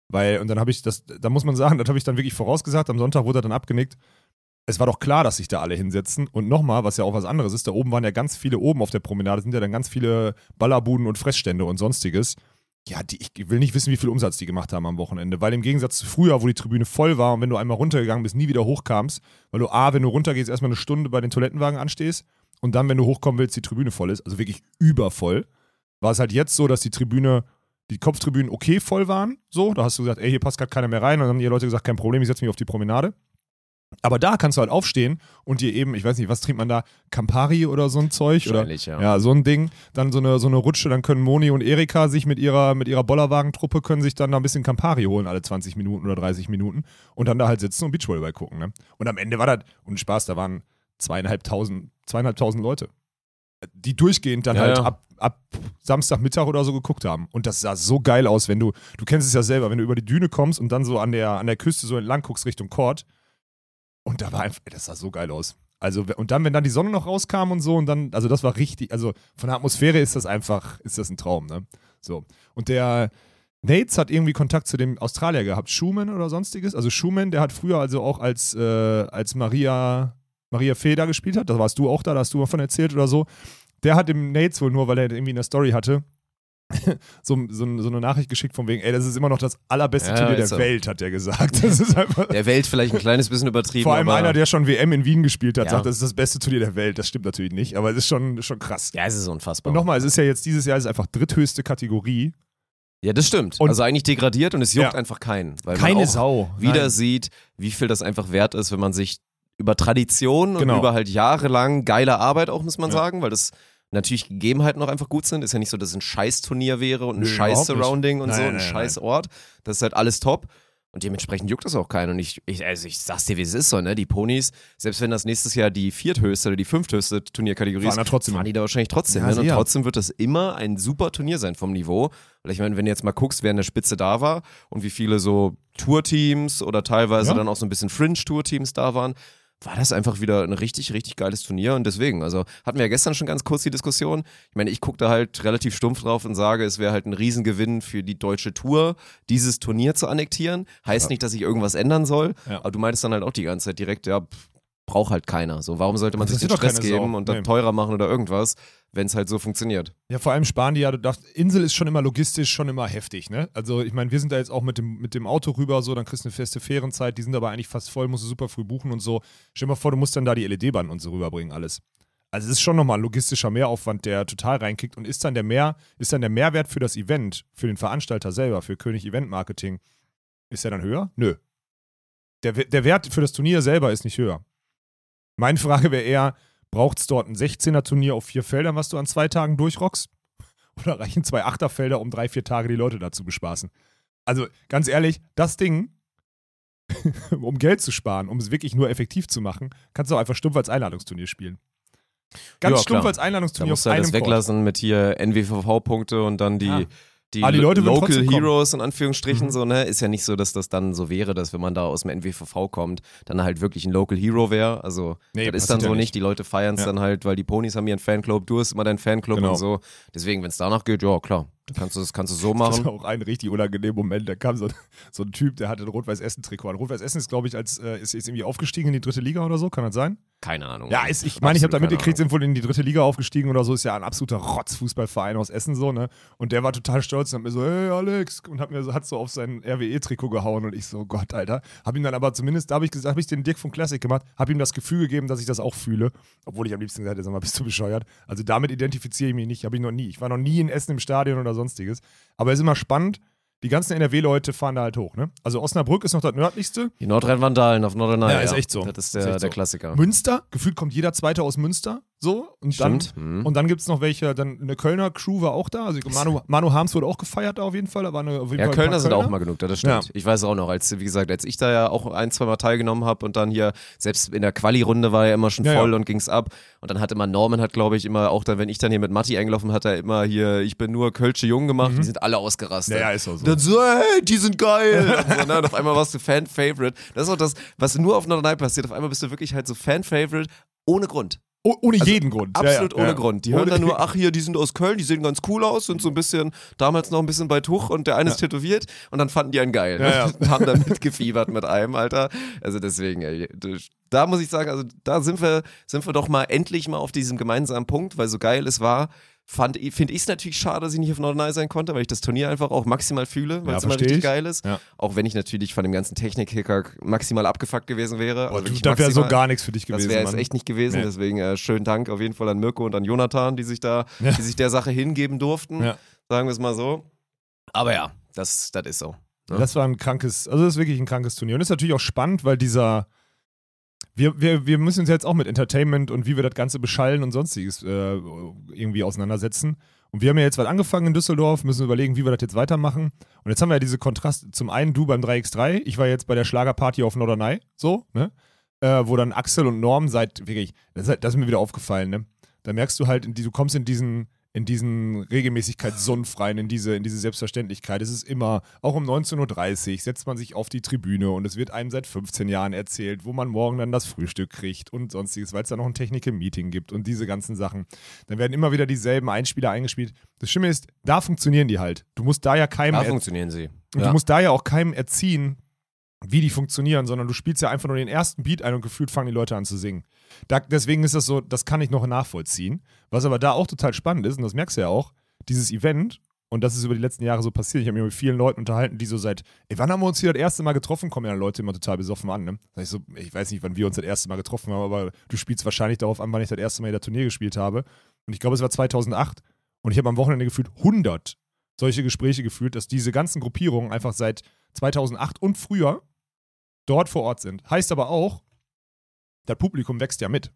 Weil, und dann habe ich das, da muss man sagen, das habe ich dann wirklich vorausgesagt. Am Sonntag wurde er dann abgenickt. Es war doch klar, dass sich da alle hinsetzen. Und nochmal, was ja auch was anderes ist, da oben waren ja ganz viele, oben auf der Promenade sind ja dann ganz viele Ballerbuden und Fressstände und sonstiges. Ja, die, ich will nicht wissen, wie viel Umsatz die gemacht haben am Wochenende. Weil im Gegensatz zu früher, wo die Tribüne voll war und wenn du einmal runtergegangen bist, nie wieder hochkamst, weil du A, wenn du runtergehst, erstmal eine Stunde bei den Toilettenwagen anstehst und dann, wenn du hochkommen willst, die Tribüne voll ist, also wirklich übervoll, war es halt jetzt so, dass die Tribüne, die Kopftribünen okay voll waren. So, da hast du gesagt, ey, hier passt gerade keiner mehr rein. Und dann haben die Leute gesagt, kein Problem, ich setze mich auf die Promenade. Aber da kannst du halt aufstehen und dir eben, ich weiß nicht, was trinkt man da? Campari oder so ein Zeug? Oder, ja. ja, so ein Ding. Dann so eine, so eine Rutsche, dann können Moni und Erika sich mit ihrer, mit ihrer Bollerwagentruppe können sich dann da ein bisschen Campari holen, alle 20 Minuten oder 30 Minuten. Und dann da halt sitzen und Beachvolleyball gucken. Ne? Und am Ende war das, und Spaß, da waren zweieinhalbtausend, zweieinhalbtausend Leute, die durchgehend dann Ja, halt ja. ab, ab Samstagmittag oder so geguckt haben. Und das sah so geil aus, wenn du, du kennst es ja selber, wenn du über die Düne kommst und dann so an der, an der Küste so entlang guckst Richtung Court. Und da war einfach, das sah so geil aus. Also, und dann, wenn dann die Sonne noch rauskam und so, und dann, also das war richtig, also von der Atmosphäre ist das einfach, ist das ein Traum, ne? So. Und der Nates hat irgendwie Kontakt zu dem Australier gehabt, Schumann oder sonstiges. Also Schumann, der hat früher also auch als, äh, als Maria, Maria Feder gespielt hat, da warst du auch da, da hast du davon erzählt oder so. Der hat dem Nates wohl nur, weil er irgendwie eine Story hatte, <laughs> so, so, so eine Nachricht geschickt von wegen, ey, das ist immer noch das allerbeste Ja, Turnier der so. Welt, hat er gesagt. <laughs> Das ist einfach. Der Welt vielleicht ein kleines bisschen übertrieben. Vor allem aber einer, der schon WM in Wien gespielt hat, Ja. sagt, das ist das beste Turnier der Welt. Das stimmt natürlich nicht, aber es ist schon, schon krass. Ja, es ist unfassbar. Und nochmal, es ist ja jetzt dieses Jahr ist einfach dritthöchste Kategorie. Ja, das stimmt. Und- also eigentlich degradiert und es juckt Ja. einfach keinen. Weil Keine man auch Sau. wieder Nein. sieht, wie viel das einfach wert ist, wenn man sich über Tradition Genau. und über halt jahrelang geile Arbeit auch, muss man sagen, weil das natürlich Gegebenheiten auch einfach gut sind. Ist ja nicht so, dass es ein Scheiß-Turnier wäre und ein. Scheiß-Surrounding und so, Nein, ein nein, Scheiß-Ort. Das ist halt alles top. Und dementsprechend juckt das auch keinen. Und ich, ich, also ich sag's dir, wie es ist so, ne? Die Ponys, selbst wenn das nächstes Jahr die vierthöchste oder die fünfthöchste Turnierkategorie ist, trotzdem fahren die da wahrscheinlich trotzdem Ja, hin. Und trotzdem wird das immer ein super Turnier sein vom Niveau. Weil ich meine, wenn du jetzt mal guckst, wer in der Spitze da war und wie viele so Tourteams oder teilweise Ja. dann auch so ein bisschen Fringe-Tour-Teams da waren, war das einfach wieder ein richtig, richtig geiles Turnier und deswegen, also hatten wir ja gestern schon ganz kurz die Diskussion. Ich meine, ich gucke da halt relativ stumpf drauf und sage, es wäre halt ein Riesengewinn für die deutsche Tour, dieses Turnier zu annektieren. Heißt nicht, dass sich irgendwas ändern soll, Ja. aber du meintest dann halt auch die ganze Zeit direkt, ja, pff, braucht halt keiner. So, warum sollte man Das sich den Stress Sau. geben und dann Nee. teurer machen oder irgendwas, wenn es halt so funktioniert? Ja, vor allem sparen die ja, du darfst, Insel ist schon immer logistisch schon immer heftig, ne? Also ich meine, wir sind da jetzt auch mit dem, mit dem Auto rüber, so, dann kriegst du eine feste Fährenzeit, die sind aber eigentlich fast voll, musst du super früh buchen und so. Stell dir mal vor, du musst dann da die LED-Banden und so rüberbringen, alles. Also es ist schon nochmal ein logistischer Mehraufwand, der total reinkickt und ist dann der mehr, ist dann der Mehrwert für das Event, für den Veranstalter selber, für König Event Marketing, ist der dann höher? Nö. Der, der Wert für das Turnier selber ist nicht höher. Meine Frage wäre eher, braucht es dort ein 16er-Turnier auf vier Feldern, was du an zwei Tagen durchrockst? <laughs> Oder reichen zwei Achterfelder, um drei, vier Tage die Leute da zu bespaßen? Also ganz ehrlich, das Ding, <laughs> um Geld zu sparen, um es wirklich nur effektiv zu machen, kannst du auch einfach stumpf als Einladungsturnier spielen. Ganz Ja, stumpf klar. als Da Einladungsturnier musst auf du halt das Court. weglassen mit hier NWVV-Punkte und dann die, Ja. Die, Ah, die Local trotzdem kommen. Heroes in Anführungsstrichen Mhm. so, ne? Ist ja nicht so, dass das dann so wäre, dass wenn man da aus dem NWVV kommt, dann halt wirklich ein Local Hero wäre. Also Nee, das ist dann ja so nicht. nicht. Die Leute feiern es Ja. dann halt, weil die Ponys haben ihren Fanclub, du hast immer deinen Fanclub Genau. und so. Deswegen, wenn es danach geht, ja klar, dann kannst du das kannst du so Das machen. war auch ein richtig unangenehmer Moment. Da kam so, so ein Typ, der hatte ein Rot-Weiß-Essen-Trikot an. Rot-Weiß-Essen ist, glaube ich, als äh, ist jetzt irgendwie aufgestiegen in die dritte Liga oder so. Kann das sein? Keine Ahnung. Ja, ist, ich meine, ich habe da mitgekriegt, sind wohl in die dritte Liga aufgestiegen oder so. Ist ja ein absoluter Rotzfußballverein aus Essen so, ne? Und der war total stolz und hat mir so, hey Alex, und hat mir so, hat so auf sein RWE-Trikot gehauen und ich so, Gott, Alter. Hab ihm dann aber zumindest, da habe ich gesagt, habe ich den Dirk von Classic gemacht, habe ihm das Gefühl gegeben, dass ich das auch fühle. Obwohl ich am liebsten gesagt hätte, sag mal, bist du bescheuert? Also damit identifiziere ich mich nicht, habe ich noch nie. Ich war noch nie in Essen im Stadion oder sonstiges. Aber es ist immer spannend. Die ganzen NRW-Leute fahren da halt hoch, ne? Also Osnabrück ist noch das nördlichste. Die Nordrhein-Vandalen auf Norderney. Ja, ist echt so. Das ist Ist der, so. der Klassiker. Münster, gefühlt kommt jeder Zweite aus Münster, so. Und Stimmt. dann, Mhm. und dann gibt es noch welche, dann eine Kölner Crew war auch da. Also Manu, Manu Harms wurde auch gefeiert da auf jeden Fall. Da waren auf jeden Ja, Fall Kölner sind auch mal genug, da, das stimmt. Ja. Ich weiß auch noch, als, wie gesagt, als ich da ja auch ein, zwei Mal teilgenommen habe und dann hier, selbst in der Quali-Runde war ja immer schon Ja, voll ja. und ging's ab. Und dann hat immer Norman, hat glaube ich immer, auch dann, wenn ich dann hier mit Matti eingelaufen hat, er immer hier, ich bin nur Kölsche Jung gemacht, die sind alle ausgerastet. Mhm. Ja, ja, ist auch so. Dann so, hey, die sind geil. und, so, ne? und auf einmal warst du Fan-Favorite. Das ist auch das, was nur auf Norderney passiert. Auf einmal bist du wirklich halt so Fan-Favorite ohne Grund. Oh, ohne jeden Grund. Ja, Absolut ja, ohne ja. Grund. Die hören Ohne- dann nur, <laughs> ach hier, die sind aus Köln, die sehen ganz cool aus, sind so ein bisschen, damals noch ein bisschen bei Tuch und der eine ist tätowiert und dann fanden die einen geil. Ja, ja. <laughs> Und haben dann mitgefiebert mit einem, Alter. Also deswegen, ey, da muss ich sagen, also da sind wir, sind wir doch mal endlich mal auf diesem gemeinsamen Punkt, weil so geil es war. Fand, finde ich es natürlich schade, dass ich nicht auf Norderney sein konnte, weil ich das Turnier einfach auch maximal fühle, weil Ja, es immer richtig ich. geil ist. Ja. Auch wenn ich natürlich von dem ganzen Technik-Hicker maximal abgefuckt gewesen wäre. Boah, Also du, das wäre so gar nichts für dich Das gewesen. wäre jetzt Mann. echt nicht gewesen, Nee. deswegen äh, schönen Dank auf jeden Fall an Mirko und an Jonathan, die sich da, Ja. die sich der Sache hingeben durften, sagen wir es mal so. Aber ja, das, das ist so. ne? Das war ein krankes, also das ist wirklich ein krankes Turnier. Und das ist natürlich auch spannend, weil dieser. Wir, wir, wir müssen uns jetzt auch mit Entertainment und wie wir das Ganze beschallen und sonstiges äh, irgendwie auseinandersetzen. Und wir haben ja jetzt was angefangen in Düsseldorf, müssen überlegen, wie wir das jetzt weitermachen. Und jetzt haben wir ja diese Kontrast. Zum einen du beim 3x3, ich war jetzt bei der Schlagerparty auf Norderney, so, ne? Äh, wo dann Axel und Norm seit, wirklich, das ist, halt- das ist mir wieder aufgefallen, ne? Da merkst du halt, du kommst in diesen, in diesen Regelmäßigkeitssumpf rein, in diese, in diese Selbstverständlichkeit. Es ist immer, auch um 19.30 Uhr setzt man sich auf die Tribüne und es wird einem seit 15 Jahren erzählt, wo man morgen dann das Frühstück kriegt und sonstiges, weil es da noch ein Technical-Meeting gibt und diese ganzen Sachen. Dann werden immer wieder dieselben Einspieler eingespielt. Das Schlimme ist, da funktionieren die halt. Du musst da ja keinem Da er- funktionieren sie. und Ja. du musst da ja auch keinem erziehen, wie die funktionieren, sondern du spielst ja einfach nur den ersten Beat ein und gefühlt fangen die Leute an zu singen. Da, deswegen ist das so, das kann ich noch nachvollziehen. Was aber da auch total spannend ist, und das merkst du ja auch, dieses Event, und das ist über die letzten Jahre so passiert, ich habe mich mit vielen Leuten unterhalten, die so seit, ey, wann haben wir uns hier das erste Mal getroffen? Kommen ja Leute immer total besoffen an, ne? Sag ich so, ich weiß nicht, wann wir uns das erste Mal getroffen haben, aber du spielst wahrscheinlich darauf an, wann ich das erste Mal in der Turnier gespielt habe. Und ich glaube, es war 2008. Und ich habe am Wochenende gefühlt 100 solche Gespräche geführt, dass diese ganzen Gruppierungen einfach seit 2008 und früher dort vor Ort sind. Heißt aber auch, das Publikum wächst ja mit.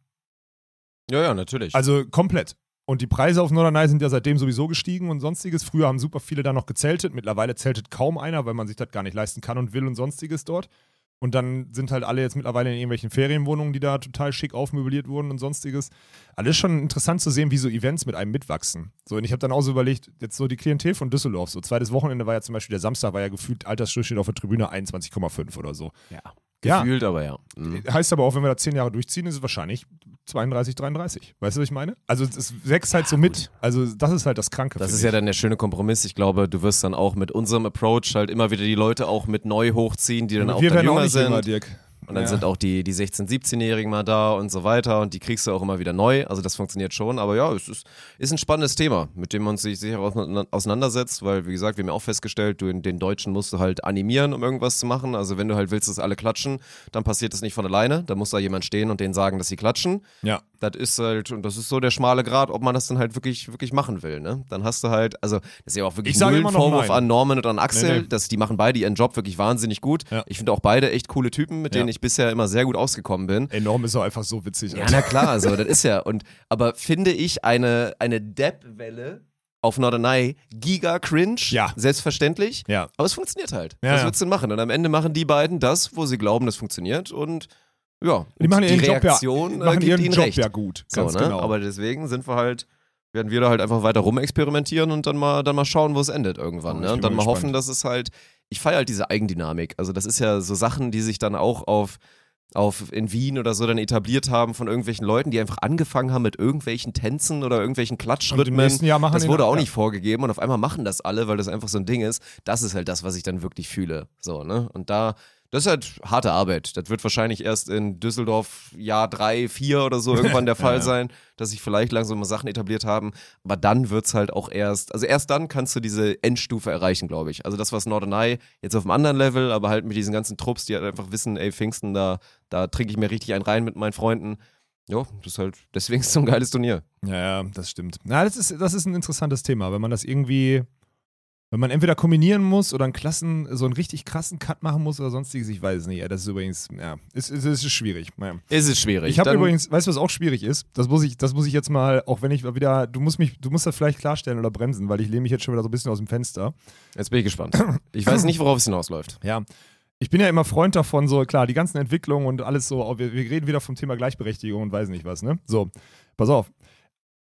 ja, ja, natürlich. Also komplett. Und die Preise auf Norderney sind ja seitdem sowieso gestiegen und sonstiges. Früher haben super viele da noch gezeltet. Mittlerweile zeltet kaum einer, weil man sich das gar nicht leisten kann und will und sonstiges dort. Und dann sind halt alle jetzt mittlerweile in irgendwelchen Ferienwohnungen, die da total schick aufmöbliert wurden und sonstiges. Alles schon interessant zu sehen, wie so Events mit einem mitwachsen. So, und ich habe dann auch so überlegt, jetzt so die Klientel von Düsseldorf. So, zweites Wochenende war ja zum Beispiel der Samstag, war ja gefühlt Altersdurchschnitt auf der Tribüne 21,5 oder so. ja. Ja. Gefühlt, aber ja. Mhm. Heißt aber auch, wenn wir da zehn Jahre durchziehen, ist es wahrscheinlich 32, 33. Weißt du, was ich meine? Also es wächst halt so mit. Also das ist halt das Kranke. Das ist ja dann der schöne Kompromiss. Ich glaube, du wirst dann auch mit unserem Approach halt immer wieder die Leute auch mit neu hochziehen, die dann auch Wir dann werden auch jünger nicht sind. jünger, Dirk. Und dann Ja. sind auch die, die 16-, 17-Jährigen mal da und so weiter und die kriegst du auch immer wieder neu. Also das funktioniert schon. Aber ja, es ist, ist ein spannendes Thema, mit dem man sich sicher auseinander- auseinandersetzt, weil, wie gesagt, wir haben ja auch festgestellt, du, den Deutschen musst du halt animieren, um irgendwas zu machen. Also wenn du halt willst, dass alle klatschen, dann passiert das nicht von alleine. Da muss da jemand stehen und denen sagen, dass sie klatschen. Ja. Das ist halt, und das ist so der schmale Grad, ob man das dann halt wirklich, wirklich machen will, ne? Dann hast du halt, also, das ist ja auch wirklich null Vorwurf an Norman und an Axel, Nee, nee. dass die machen beide ihren Job wirklich wahnsinnig gut. Ja. Ich finde auch beide echt coole Typen, mit Ja. denen ich bisher immer sehr gut ausgekommen bin. Enorm ist auch einfach so witzig. Ja, Alter. na klar, so, das ist ja. Und, aber finde ich eine, eine Depp-Welle auf Norderney giga cringe, Ja. selbstverständlich. Ja. Aber es funktioniert halt. Ja, Was willst du denn machen? Und am Ende machen die beiden das, wo sie glauben, das funktioniert. Und ja, Die machen ihren die Job ja, Reaktion äh, machen ihren ihnen Job recht. ja gut. So, Ganz ne? genau. Aber deswegen sind wir halt werden wir da halt einfach weiter rumexperimentieren und dann mal, dann mal schauen, wo es endet irgendwann. Oh, Ne? Und dann mal mal hoffen, gespannt. dass es halt, ich feiere halt diese Eigendynamik. Also das ist ja so Sachen, die sich dann auch auf, auf in Wien oder so dann etabliert haben von irgendwelchen Leuten, die einfach angefangen haben mit irgendwelchen Tänzen oder irgendwelchen Klatschrhythmen. Das wurde auch ja. nicht vorgegeben und auf einmal machen das alle, weil das einfach so ein Ding ist. Das ist halt das, was ich dann wirklich fühle. So, ne? Und da, das ist halt harte Arbeit. Das wird wahrscheinlich erst in Düsseldorf Jahr drei, vier oder so irgendwann der <laughs> Fall Ja, ja. sein, dass sich vielleicht langsam mal Sachen etabliert haben. Aber dann wird's halt auch erst, also erst dann kannst du diese Endstufe erreichen, glaube ich. Also das, was Norderney jetzt auf einem anderen Level, aber halt mit diesen ganzen Trupps, die halt einfach wissen, ey, Pfingsten, da, da trinke ich mir richtig einen rein mit meinen Freunden. Ja, das ist halt, deswegen ist es so ein geiles Turnier. Ja, ja, das stimmt. Na, das ist, das ist ein interessantes Thema, wenn man das irgendwie, wenn man entweder kombinieren muss oder einen Klassen, so einen richtig krassen Cut machen muss oder sonstiges, ich weiß es nicht. Ja, das ist übrigens, ja, es, es, es ist schwierig. Es ist schwierig. Ich habe übrigens, weißt du, was auch schwierig ist? Das muss ich, das muss ich jetzt mal, auch wenn ich wieder, du musst mich, du musst das vielleicht klarstellen oder bremsen, weil ich lehne mich jetzt schon wieder so ein bisschen aus dem Fenster. Jetzt bin ich gespannt. Ich weiß nicht, worauf es hinausläuft. Ja. Ich bin ja immer Freund davon, so klar, die ganzen Entwicklungen und alles so, wir, wir reden wieder vom Thema Gleichberechtigung und weiß nicht was, ne? So, pass auf.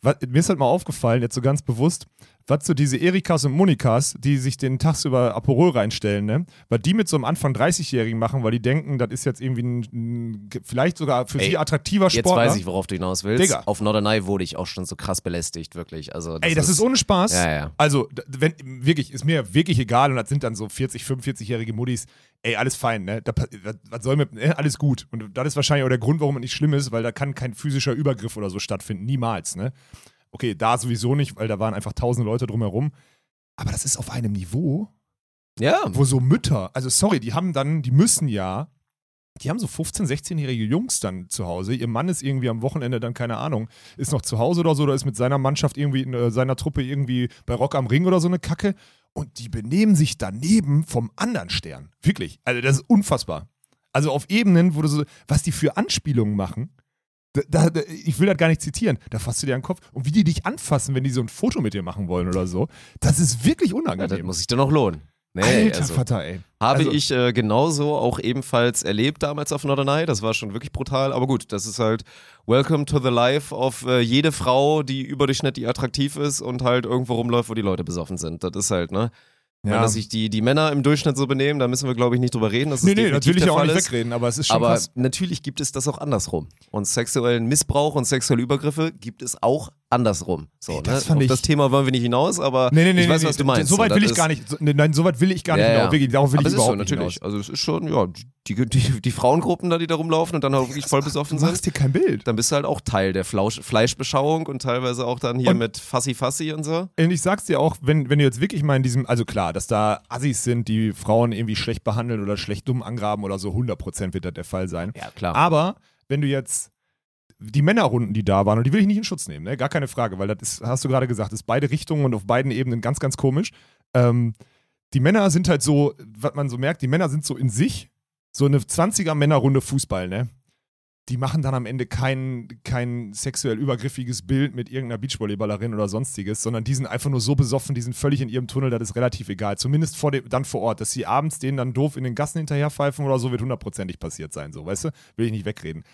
Was, mir ist halt mal aufgefallen, jetzt so ganz bewusst, was so diese Erikas und Monikas, die sich den tagsüber Aperol reinstellen, ne? Was die mit so einem Anfang 30-Jährigen machen, weil die denken, das ist jetzt irgendwie ein, vielleicht sogar für Ey, sie attraktiver Jetzt Sport. weiß ich, worauf du hinaus willst. Digga. Auf Norderney wurde ich auch schon so krass belästigt, wirklich. Also, Ey, das ist ohne Spaß. Ja, ja. Also, wenn, wirklich, ist mir wirklich egal und das sind dann so 40, 45-jährige Muttis. Ey, alles fein, ne? Da, was soll mit, ne? Alles gut. Und das ist wahrscheinlich auch der Grund, warum es nicht schlimm ist, weil da kann kein physischer Übergriff oder so stattfinden. Niemals, ne? Okay, da sowieso nicht, weil da waren einfach tausende Leute drumherum. Aber das ist auf einem Niveau, Ja, wo so Mütter, also sorry, die haben dann, die müssen ja, die haben so 15-, 16-jährige Jungs dann zu Hause. Ihr Mann ist irgendwie am Wochenende dann, keine Ahnung, ist noch zu Hause oder so, oder ist mit seiner Mannschaft irgendwie, in äh, seiner Truppe irgendwie bei Rock am Ring oder so eine Kacke. Und die benehmen sich daneben vom anderen Stern. Wirklich. Also, das ist unfassbar. Also auf Ebenen, wo du so, was die für Anspielungen machen. Da, da, ich will das gar nicht zitieren. Da fasst du dir an den Kopf. Und wie die dich anfassen, wenn die so ein Foto mit dir machen wollen oder so, das ist wirklich ja, unangenehm. das muss sich dann auch lohnen. Nee, Alter also, Vater, ey. habe Also- ich äh, genauso auch ebenfalls erlebt damals auf Norderney. Das war schon wirklich brutal. Aber gut, das ist halt Welcome to the Life auf äh, jede Frau, die überdurchschnittlich attraktiv ist und halt irgendwo rumläuft, wo die Leute besoffen sind. Das ist halt, ne? Wenn Ja. dass sich die, die Männer im Durchschnitt so benehmen, da müssen wir, glaube ich, nicht drüber reden. dass Nee, nee, natürlich auch nicht ist. wegreden, aber es ist schon Aber krass. natürlich gibt es das auch andersrum. Und sexuellen Missbrauch und sexuelle Übergriffe gibt es auch andersrum. So, Ey, das ne? Auf ich- das Thema wollen wir nicht hinaus, aber Nee, nee, nee, ich weiß, nee, was du nee, meinst. So weit das will ich gar nicht. So, nee, nein, so weit will ich gar nicht. Ja, genau, ja. wirklich, darauf will aber ich es ist so, überhaupt nicht natürlich. hinaus. Also es ist schon, ja, die, die, die Frauengruppen da, die da rumlaufen und dann auch wirklich voll besoffen Du sind, machst dir kein Bild. dann bist du halt auch Teil der Flausch, Fleischbeschauung und teilweise auch dann hier Und- mit Fassi Fassi und so. Und ich sag's dir auch, wenn, wenn du jetzt wirklich mal in diesem, also klar, dass da Assis sind, die Frauen irgendwie schlecht behandeln oder schlecht dumm angraben oder so, 100% wird das der Fall sein. Ja, klar. Aber wenn du jetzt die Männerrunden, die da waren, und die will ich nicht in Schutz nehmen, ne? gar keine Frage, weil das ist, hast du gerade gesagt, ist beide Richtungen und auf beiden Ebenen ganz, ganz komisch. Ähm, die Männer sind halt so, was man so merkt, die Männer sind so in sich, so eine 20er Männerrunde Fußball, ne? Die machen dann am Ende kein, kein sexuell übergriffiges Bild mit irgendeiner Beachvolleyballerin oder sonstiges, sondern die sind einfach nur so besoffen, die sind völlig in ihrem Tunnel, das ist relativ egal. Zumindest vor dem, dann vor Ort, dass sie abends denen dann doof in den Gassen hinterherpfeifen oder so, wird hundertprozentig passiert sein, so, weißt du? Will ich nicht wegreden.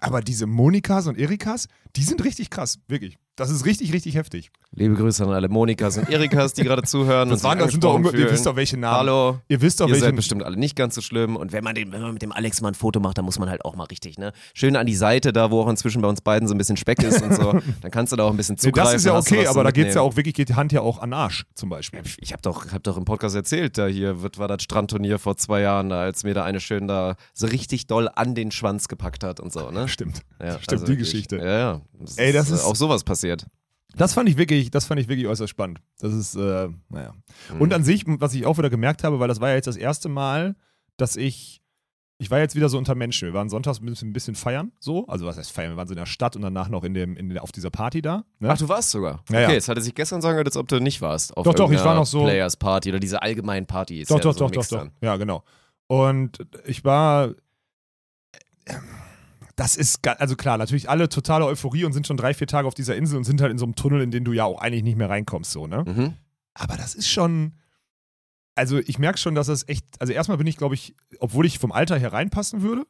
Aber diese Monikas und Erikas, die sind richtig krass, wirklich. Das ist richtig, richtig heftig. Liebe Grüße an alle Monikas und Erikas, die gerade zuhören. Das waren, das sind doch, ihr wisst doch, welche Namen. Hallo. Ihr wisst doch, Ihr welche seid bestimmt alle nicht ganz so schlimm. Und wenn man, den, wenn man mit dem Alex mal ein Foto macht, dann muss man halt auch mal richtig, ne? Schön an die Seite, da wo auch inzwischen bei uns beiden so ein bisschen Speck ist und so. <laughs> Dann kannst du da auch ein bisschen Nee, zugreifen. das ist ja okay, aber da geht's ja Mitnehmen. auch wirklich, geht die Hand ja auch an Arsch, zum Beispiel. Ich habe doch, hab doch im Podcast erzählt, da hier wird, war das Strandturnier vor zwei Jahren, da, als mir da eine schön da so richtig doll an den Schwanz gepackt hat und so, ne? Stimmt. Ja, Stimmt, die wirklich. Geschichte. Ja, ja. Das Ey, das äh, ist- auch sowas passiert. Das fand ich wirklich, das fand ich wirklich äußerst spannend. Das ist, äh, naja. Mhm. Und an sich, was ich auch wieder gemerkt habe, weil das war ja jetzt das erste Mal, dass ich, ich war jetzt wieder so unter Menschen. Wir waren sonntags ein bisschen, ein bisschen feiern, so. Also was heißt feiern? Wir waren so in der Stadt und danach noch in dem, in, auf dieser Party da. Ne? Ach, du warst sogar. Ja, ja. Okay, jetzt hatte sich gestern sagen, als ob du nicht warst. Auf Doch, doch, ich war noch so- Players Party oder diese allgemeinen Partys. Doch, ja, doch, so doch, doch, doch. Ja, genau. Und ich war. Das ist, also klar, natürlich alle totale Euphorie und sind schon drei, vier Tage auf dieser Insel und sind halt in so einem Tunnel, in den du ja auch eigentlich nicht mehr reinkommst, so, ne? Mhm. Aber das ist schon. Also ich merke schon, dass das echt. Also erstmal bin ich, glaube ich, obwohl ich vom Alter her reinpassen würde,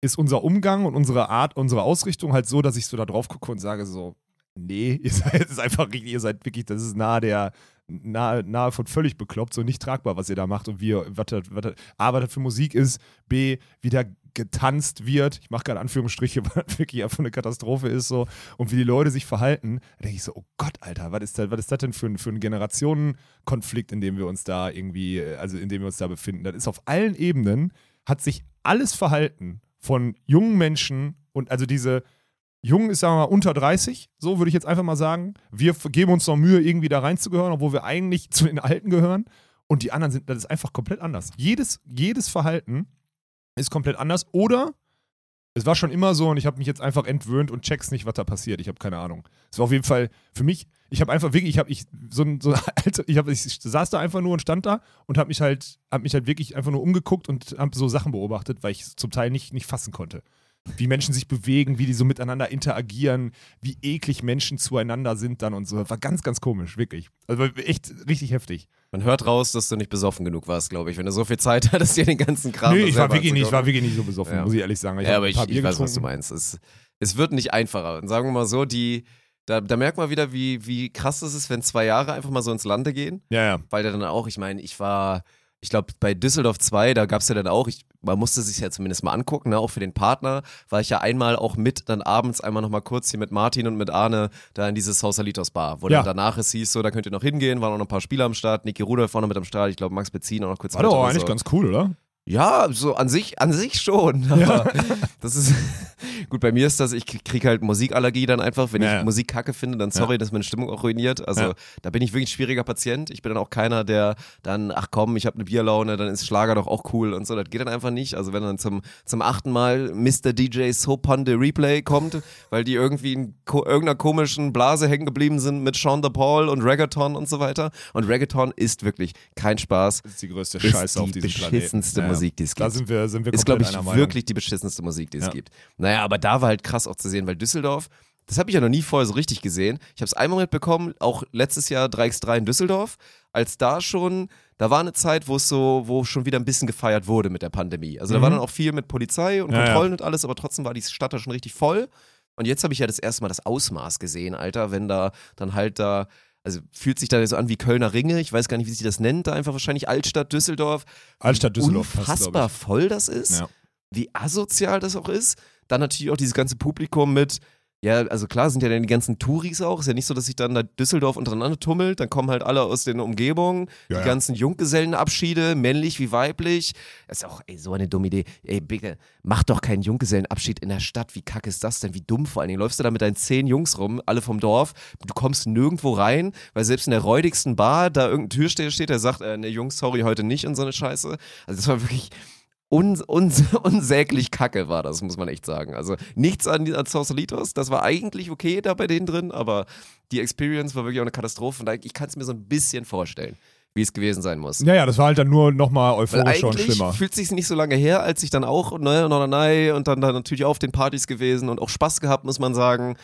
ist unser Umgang und unsere Art, unsere Ausrichtung halt so, dass ich so da drauf gucke und sage so, nee, <laughs> ihr seid, ist einfach richtig, ihr seid wirklich, das ist nahe der, nahe, nahe von völlig bekloppt, so nicht tragbar, was ihr da macht und wie ihr, was das, was das, A, was das für Musik ist, B, wie da getanzt wird, ich mache gerade Anführungsstriche, <laughs> weil das wirklich einfach eine Katastrophe ist so und wie die Leute sich verhalten, da denke ich so, oh Gott, Alter, was ist das, was ist das denn für ein, für ein Generationenkonflikt, in dem wir uns da irgendwie, äh, also in dem wir uns da befinden. Das ist auf allen Ebenen, hat sich alles Verhalten von jungen Menschen und also diese Jung ist, sagen wir mal, unter 30, so würde ich jetzt einfach mal sagen. Wir geben uns noch Mühe, irgendwie da reinzugehören, obwohl wir eigentlich <laughs> zu den Alten gehören. Und die anderen sind, das ist einfach komplett anders. Jedes, jedes Verhalten ist komplett anders. Oder es war schon immer so und ich habe mich jetzt einfach entwöhnt und check's nicht, was da passiert. Ich habe keine Ahnung. Es war auf jeden Fall für mich, ich habe einfach wirklich, ich habe ich so ein, so <laughs> Alter, ich, hab, ich saß da einfach nur und stand da und habe mich halt, habe mich halt wirklich einfach nur umgeguckt und habe so Sachen beobachtet, weil ich es zum Teil nicht, nicht fassen konnte wie Menschen sich bewegen, wie die so miteinander interagieren, wie eklig Menschen zueinander sind dann und so. War ganz, ganz komisch, wirklich. Also echt richtig heftig. Man hört raus, dass du nicht besoffen genug warst, glaube ich, wenn du so viel Zeit <laughs> hattest, dir den ganzen Kram nee, ich war wirklich nicht, ich war wirklich nicht so besoffen, Ja. muss ich ehrlich sagen. Ich ja, aber ich, ich weiß, was du meinst. Es, es wird nicht einfacher. Und sagen wir mal so, die, da, da merkt man wieder, wie, wie krass es ist, wenn zwei Jahre einfach mal so ins Lande gehen. Ja, ja. Weil der dann auch, ich meine, ich war, ich glaube, bei Düsseldorf 2, da gab es ja dann auch, ich, man musste sich ja zumindest mal angucken, ne? auch für den Partner, war ich ja einmal auch mit, dann abends einmal nochmal kurz hier mit Martin und mit Arne da in dieses Sausalitos Bar, wo Ja. dann danach es hieß, so, da könnt ihr noch hingehen, waren auch noch ein paar Spieler am Start, Niki Rudolph war noch mit am Start, ich glaube, Max Bezin auch noch kurz War doch eigentlich so. ganz cool, oder? Ja, so an sich, an sich schon. <laughs> Aber das ist <laughs> gut. Bei mir ist das, ich kriege halt Musikallergie dann einfach, wenn Ja, ich ja. Musik kacke finde, dann sorry, dass meine Stimmung auch ruiniert. Also Ja. da bin ich wirklich ein schwieriger Patient. Ich bin dann auch keiner, der dann, ach komm, ich habe eine Bierlaune, dann ist Schlager doch auch cool und so. Das geht dann einfach nicht. Also wenn dann zum, zum achten Mal Mr. DJ Soap on the Replay kommt, weil die irgendwie in ko irgendeiner komischen Blase hängen geblieben sind mit Sean the Paul und Reggaeton und so weiter. Und Reggaeton ist wirklich kein Spaß. Das ist die größte Scheiße auf die diesem Planeten. Ja, ja. Musik, die es Da gibt sind wir, sind wir ist, glaube ich, wirklich die beschissenste Musik, die es Ja. gibt. Naja, aber da war halt krass auch zu sehen, weil Düsseldorf, das habe ich ja noch nie vorher so richtig gesehen. Ich habe es einmal mitbekommen, auch letztes Jahr 3x3 in Düsseldorf, als da schon, da war eine Zeit, wo es so, wo schon wieder ein bisschen gefeiert wurde mit der Pandemie. Also da war Mhm. dann auch viel mit Polizei und Ja, ja. Kontrollen und alles, aber trotzdem war die Stadt da schon richtig voll. Und jetzt habe ich ja das erste Mal das Ausmaß gesehen, Alter, wenn da dann halt da, also fühlt sich da so an wie Kölner Ringe, ich weiß gar nicht, wie sich das nennt, da einfach wahrscheinlich Altstadt Düsseldorf. Altstadt Düsseldorf passt, Unfassbar glaub voll das ist Ja. wie asozial das auch ist. Dann natürlich auch dieses ganze Publikum mit, ja, also klar sind ja dann die ganzen Touris auch. Ist ja nicht so, dass sich dann da Düsseldorf untereinander tummelt. Dann kommen halt alle aus den Umgebungen. Ja, die ja. ganzen Junggesellenabschiede, männlich wie weiblich. Das ist auch ey, so eine dumme Idee. Ey, bitte, mach doch keinen Junggesellenabschied in der Stadt. Wie kacke ist das denn? Wie dumm vor allen Dingen. Läufst du da mit deinen zehn Jungs rum, alle vom Dorf. Du kommst nirgendwo rein, weil selbst in der räudigsten Bar da irgendein Türsteher steht, der sagt, äh, ne Jungs, sorry, heute nicht und so eine Scheiße. Also das war wirklich un, un, <laughs> unsäglich kacke war das, muss man echt sagen. Also nichts an, an Sausalitos, das war eigentlich okay da bei denen drin, aber die Experience war wirklich auch eine Katastrophe und ich kann es mir so ein bisschen vorstellen, wie es gewesen sein muss. Ja, ja, das war halt dann nur nochmal euphorischer und schlimmer. fühlt sich nicht so lange her, als ich dann auch, ne, Norderney und dann, dann natürlich auf den Partys gewesen und auch Spaß gehabt, muss man sagen.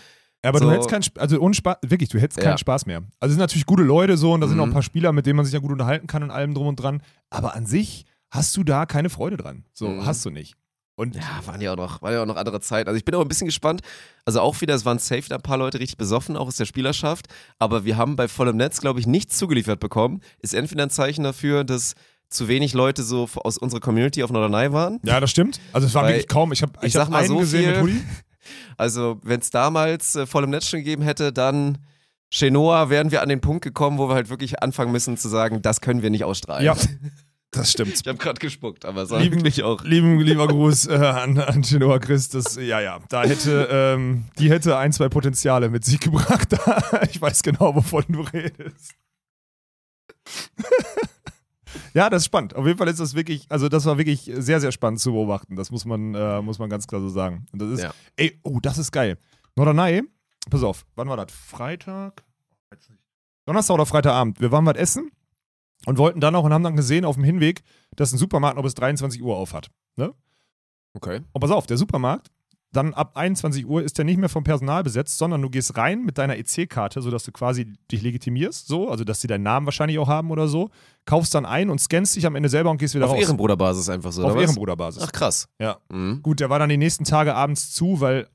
Aber So- du hättest keinen, Sp- also ohne Spaß, wirklich, du hättest Ja. keinen Spaß mehr. Also es sind natürlich gute Leute so und da sind Mhm. auch ein paar Spieler, mit denen man sich ja gut unterhalten kann und allem drum und dran. Aber an sich hast du da keine Freude dran. So, Mhm. hast du nicht. Und Ja, waren ja auch noch, war ja auch noch andere Zeit. Also ich bin auch ein bisschen gespannt. Also auch wieder, es waren safe da ein paar Leute richtig besoffen, auch aus der Spielerschaft. Aber wir haben bei vollem Netz, glaube ich, nichts zugeliefert bekommen. Ist entweder ein Zeichen dafür, dass zu wenig Leute so aus unserer Community auf Norderney waren. ja, das stimmt. Also es war Weil- wirklich kaum. Ich habe ich ich hab mal einen so gesehen viel- mit Hoodie. <laughs> Also wenn es damals äh, vollem Netz schon gegeben hätte, dann Chenoa wären wir an den Punkt gekommen, wo wir halt wirklich anfangen müssen zu sagen, das können wir nicht ausstrahlen. Ja, <laughs> das stimmt. Ich habe gerade gespuckt, aber war Lieben- wirklich auch. Lieben, lieber Gruß äh, an, an Genoa Chris. Das, ja, ja, da hätte, ähm, die hätte ein, zwei Potenziale mit sich gebracht. <laughs> ich weiß genau, wovon du redest. <laughs> ja, das ist spannend. Auf jeden Fall ist das wirklich, also das war wirklich sehr, sehr spannend zu beobachten. Das muss man, äh, muss man ganz klar so sagen. Und das ist, Ja. ey, oh, das ist geil. Norderney, pass auf, wann war das? Freitag? Donnerstag oder Freitagabend. Wir waren was essen und wollten dann noch und haben dann gesehen auf dem Hinweg, dass ein Supermarkt noch bis 23 Uhr auf hat. Okay. Und pass auf, der Supermarkt, dann ab 21 Uhr ist der nicht mehr vom Personal besetzt, sondern du gehst rein mit deiner EC-Karte, sodass du quasi dich legitimierst, so, also dass sie deinen Namen wahrscheinlich auch haben oder so, kaufst dann ein und scannst dich am Ende selber und gehst wieder Auf raus. Ehrenbruderbasis einfach so, Auf? Ehrenbruderbasis. Ach krass. Ja. Mhm. Gut, der war dann die nächsten Tage abends zu, weil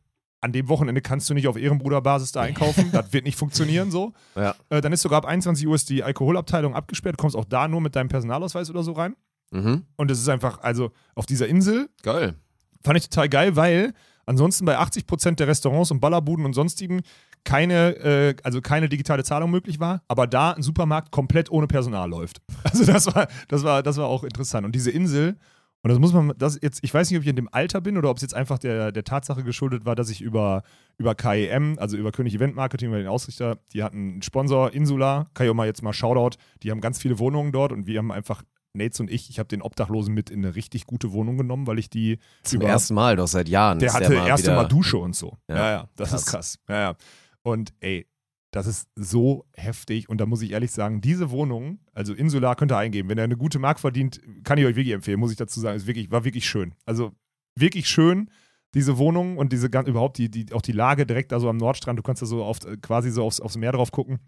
an dem Wochenende kannst du nicht auf Ehrenbruderbasis da einkaufen. <laughs> das wird nicht funktionieren so. Ja. Äh, dann ist sogar ab 21 Uhr die Alkoholabteilung abgesperrt. Kommst auch da nur mit deinem Personalausweis oder so rein. Mhm. Und es ist einfach, also auf dieser Insel Geil. fand ich total geil, weil ansonsten bei 80 Prozent der Restaurants und Ballerbuden und sonstigen keine, äh, also keine digitale Zahlung möglich war, aber da ein Supermarkt komplett ohne Personal läuft. <laughs> Also das war, das war, das war auch interessant. Und diese Insel, und das muss man, das jetzt, ich weiß nicht, ob ich in dem Alter bin oder ob es jetzt einfach der, der Tatsache geschuldet war, dass ich über, über KEM, also über König Event Marketing, über den Ausrichter, die hatten einen Sponsor, Insula, kann ich auch mal jetzt mal Shoutout, die haben ganz viele Wohnungen dort und wir haben einfach, Nates und ich, ich habe den Obdachlosen mit in eine richtig gute Wohnung genommen, weil ich die Zum über, ersten Mal, doch seit Jahren. der hatte mal erste wieder, Mal Dusche und so. Ja, Ja, ja, das krass. ist krass. Ja, ja. Und ey, das ist so heftig. Und da muss ich ehrlich sagen, diese Wohnung, also Insular könnt ihr eingeben. Wenn er eine gute Mark verdient, kann ich euch wirklich empfehlen, muss ich dazu sagen. Ist wirklich, war wirklich schön. Also wirklich schön, diese Wohnung und diese überhaupt die, die, auch die Lage direkt da so am Nordstrand. Du kannst da so auf, quasi so aufs, aufs Meer drauf gucken.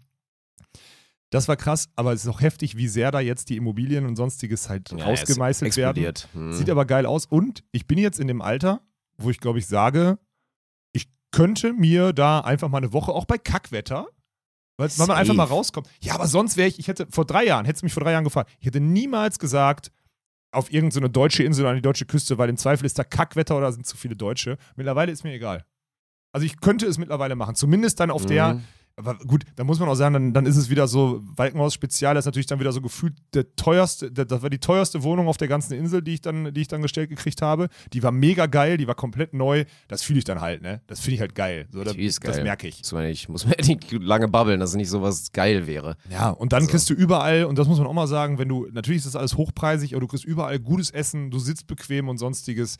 Das war krass, aber es ist auch heftig, wie sehr da jetzt die Immobilien und sonstiges halt Ja, rausgemeißelt werden. Hm. Sieht aber geil aus. Und ich bin jetzt in dem Alter, wo ich glaube ich sage, ich könnte mir da einfach mal eine Woche, auch bei Kackwetter, weil weil man einfach mal rauskommt. Ja, aber sonst wäre ich, ich hätte vor drei Jahren, hättest du mich vor drei Jahren gefragt, ich hätte niemals gesagt, auf irgendeine deutsche Insel oder an die deutsche Küste, weil im Zweifel ist da Kackwetter oder sind zu viele Deutsche. Mittlerweile ist mir egal. Also ich könnte es mittlerweile machen. Zumindest dann auf der, Mhm. Aber gut, da muss man auch sagen, dann, dann ist es wieder so, Walkenhaus Spezial, das ist natürlich dann wieder so gefühlt der teuerste, der, das war die teuerste Wohnung auf der ganzen Insel, die ich dann, die ich dann gestellt gekriegt habe. Die war mega geil, die war komplett neu. Das fühle ich dann halt, ne? Das finde ich halt geil. So, das, das geil. merke ich. Muss man nicht, muss man nicht lange babbeln, dass nicht sowas geil wäre. Ja, und dann Also- kriegst du überall, und das muss man auch mal sagen, wenn du, natürlich ist das alles hochpreisig, aber du kriegst überall gutes Essen, du sitzt bequem und sonstiges.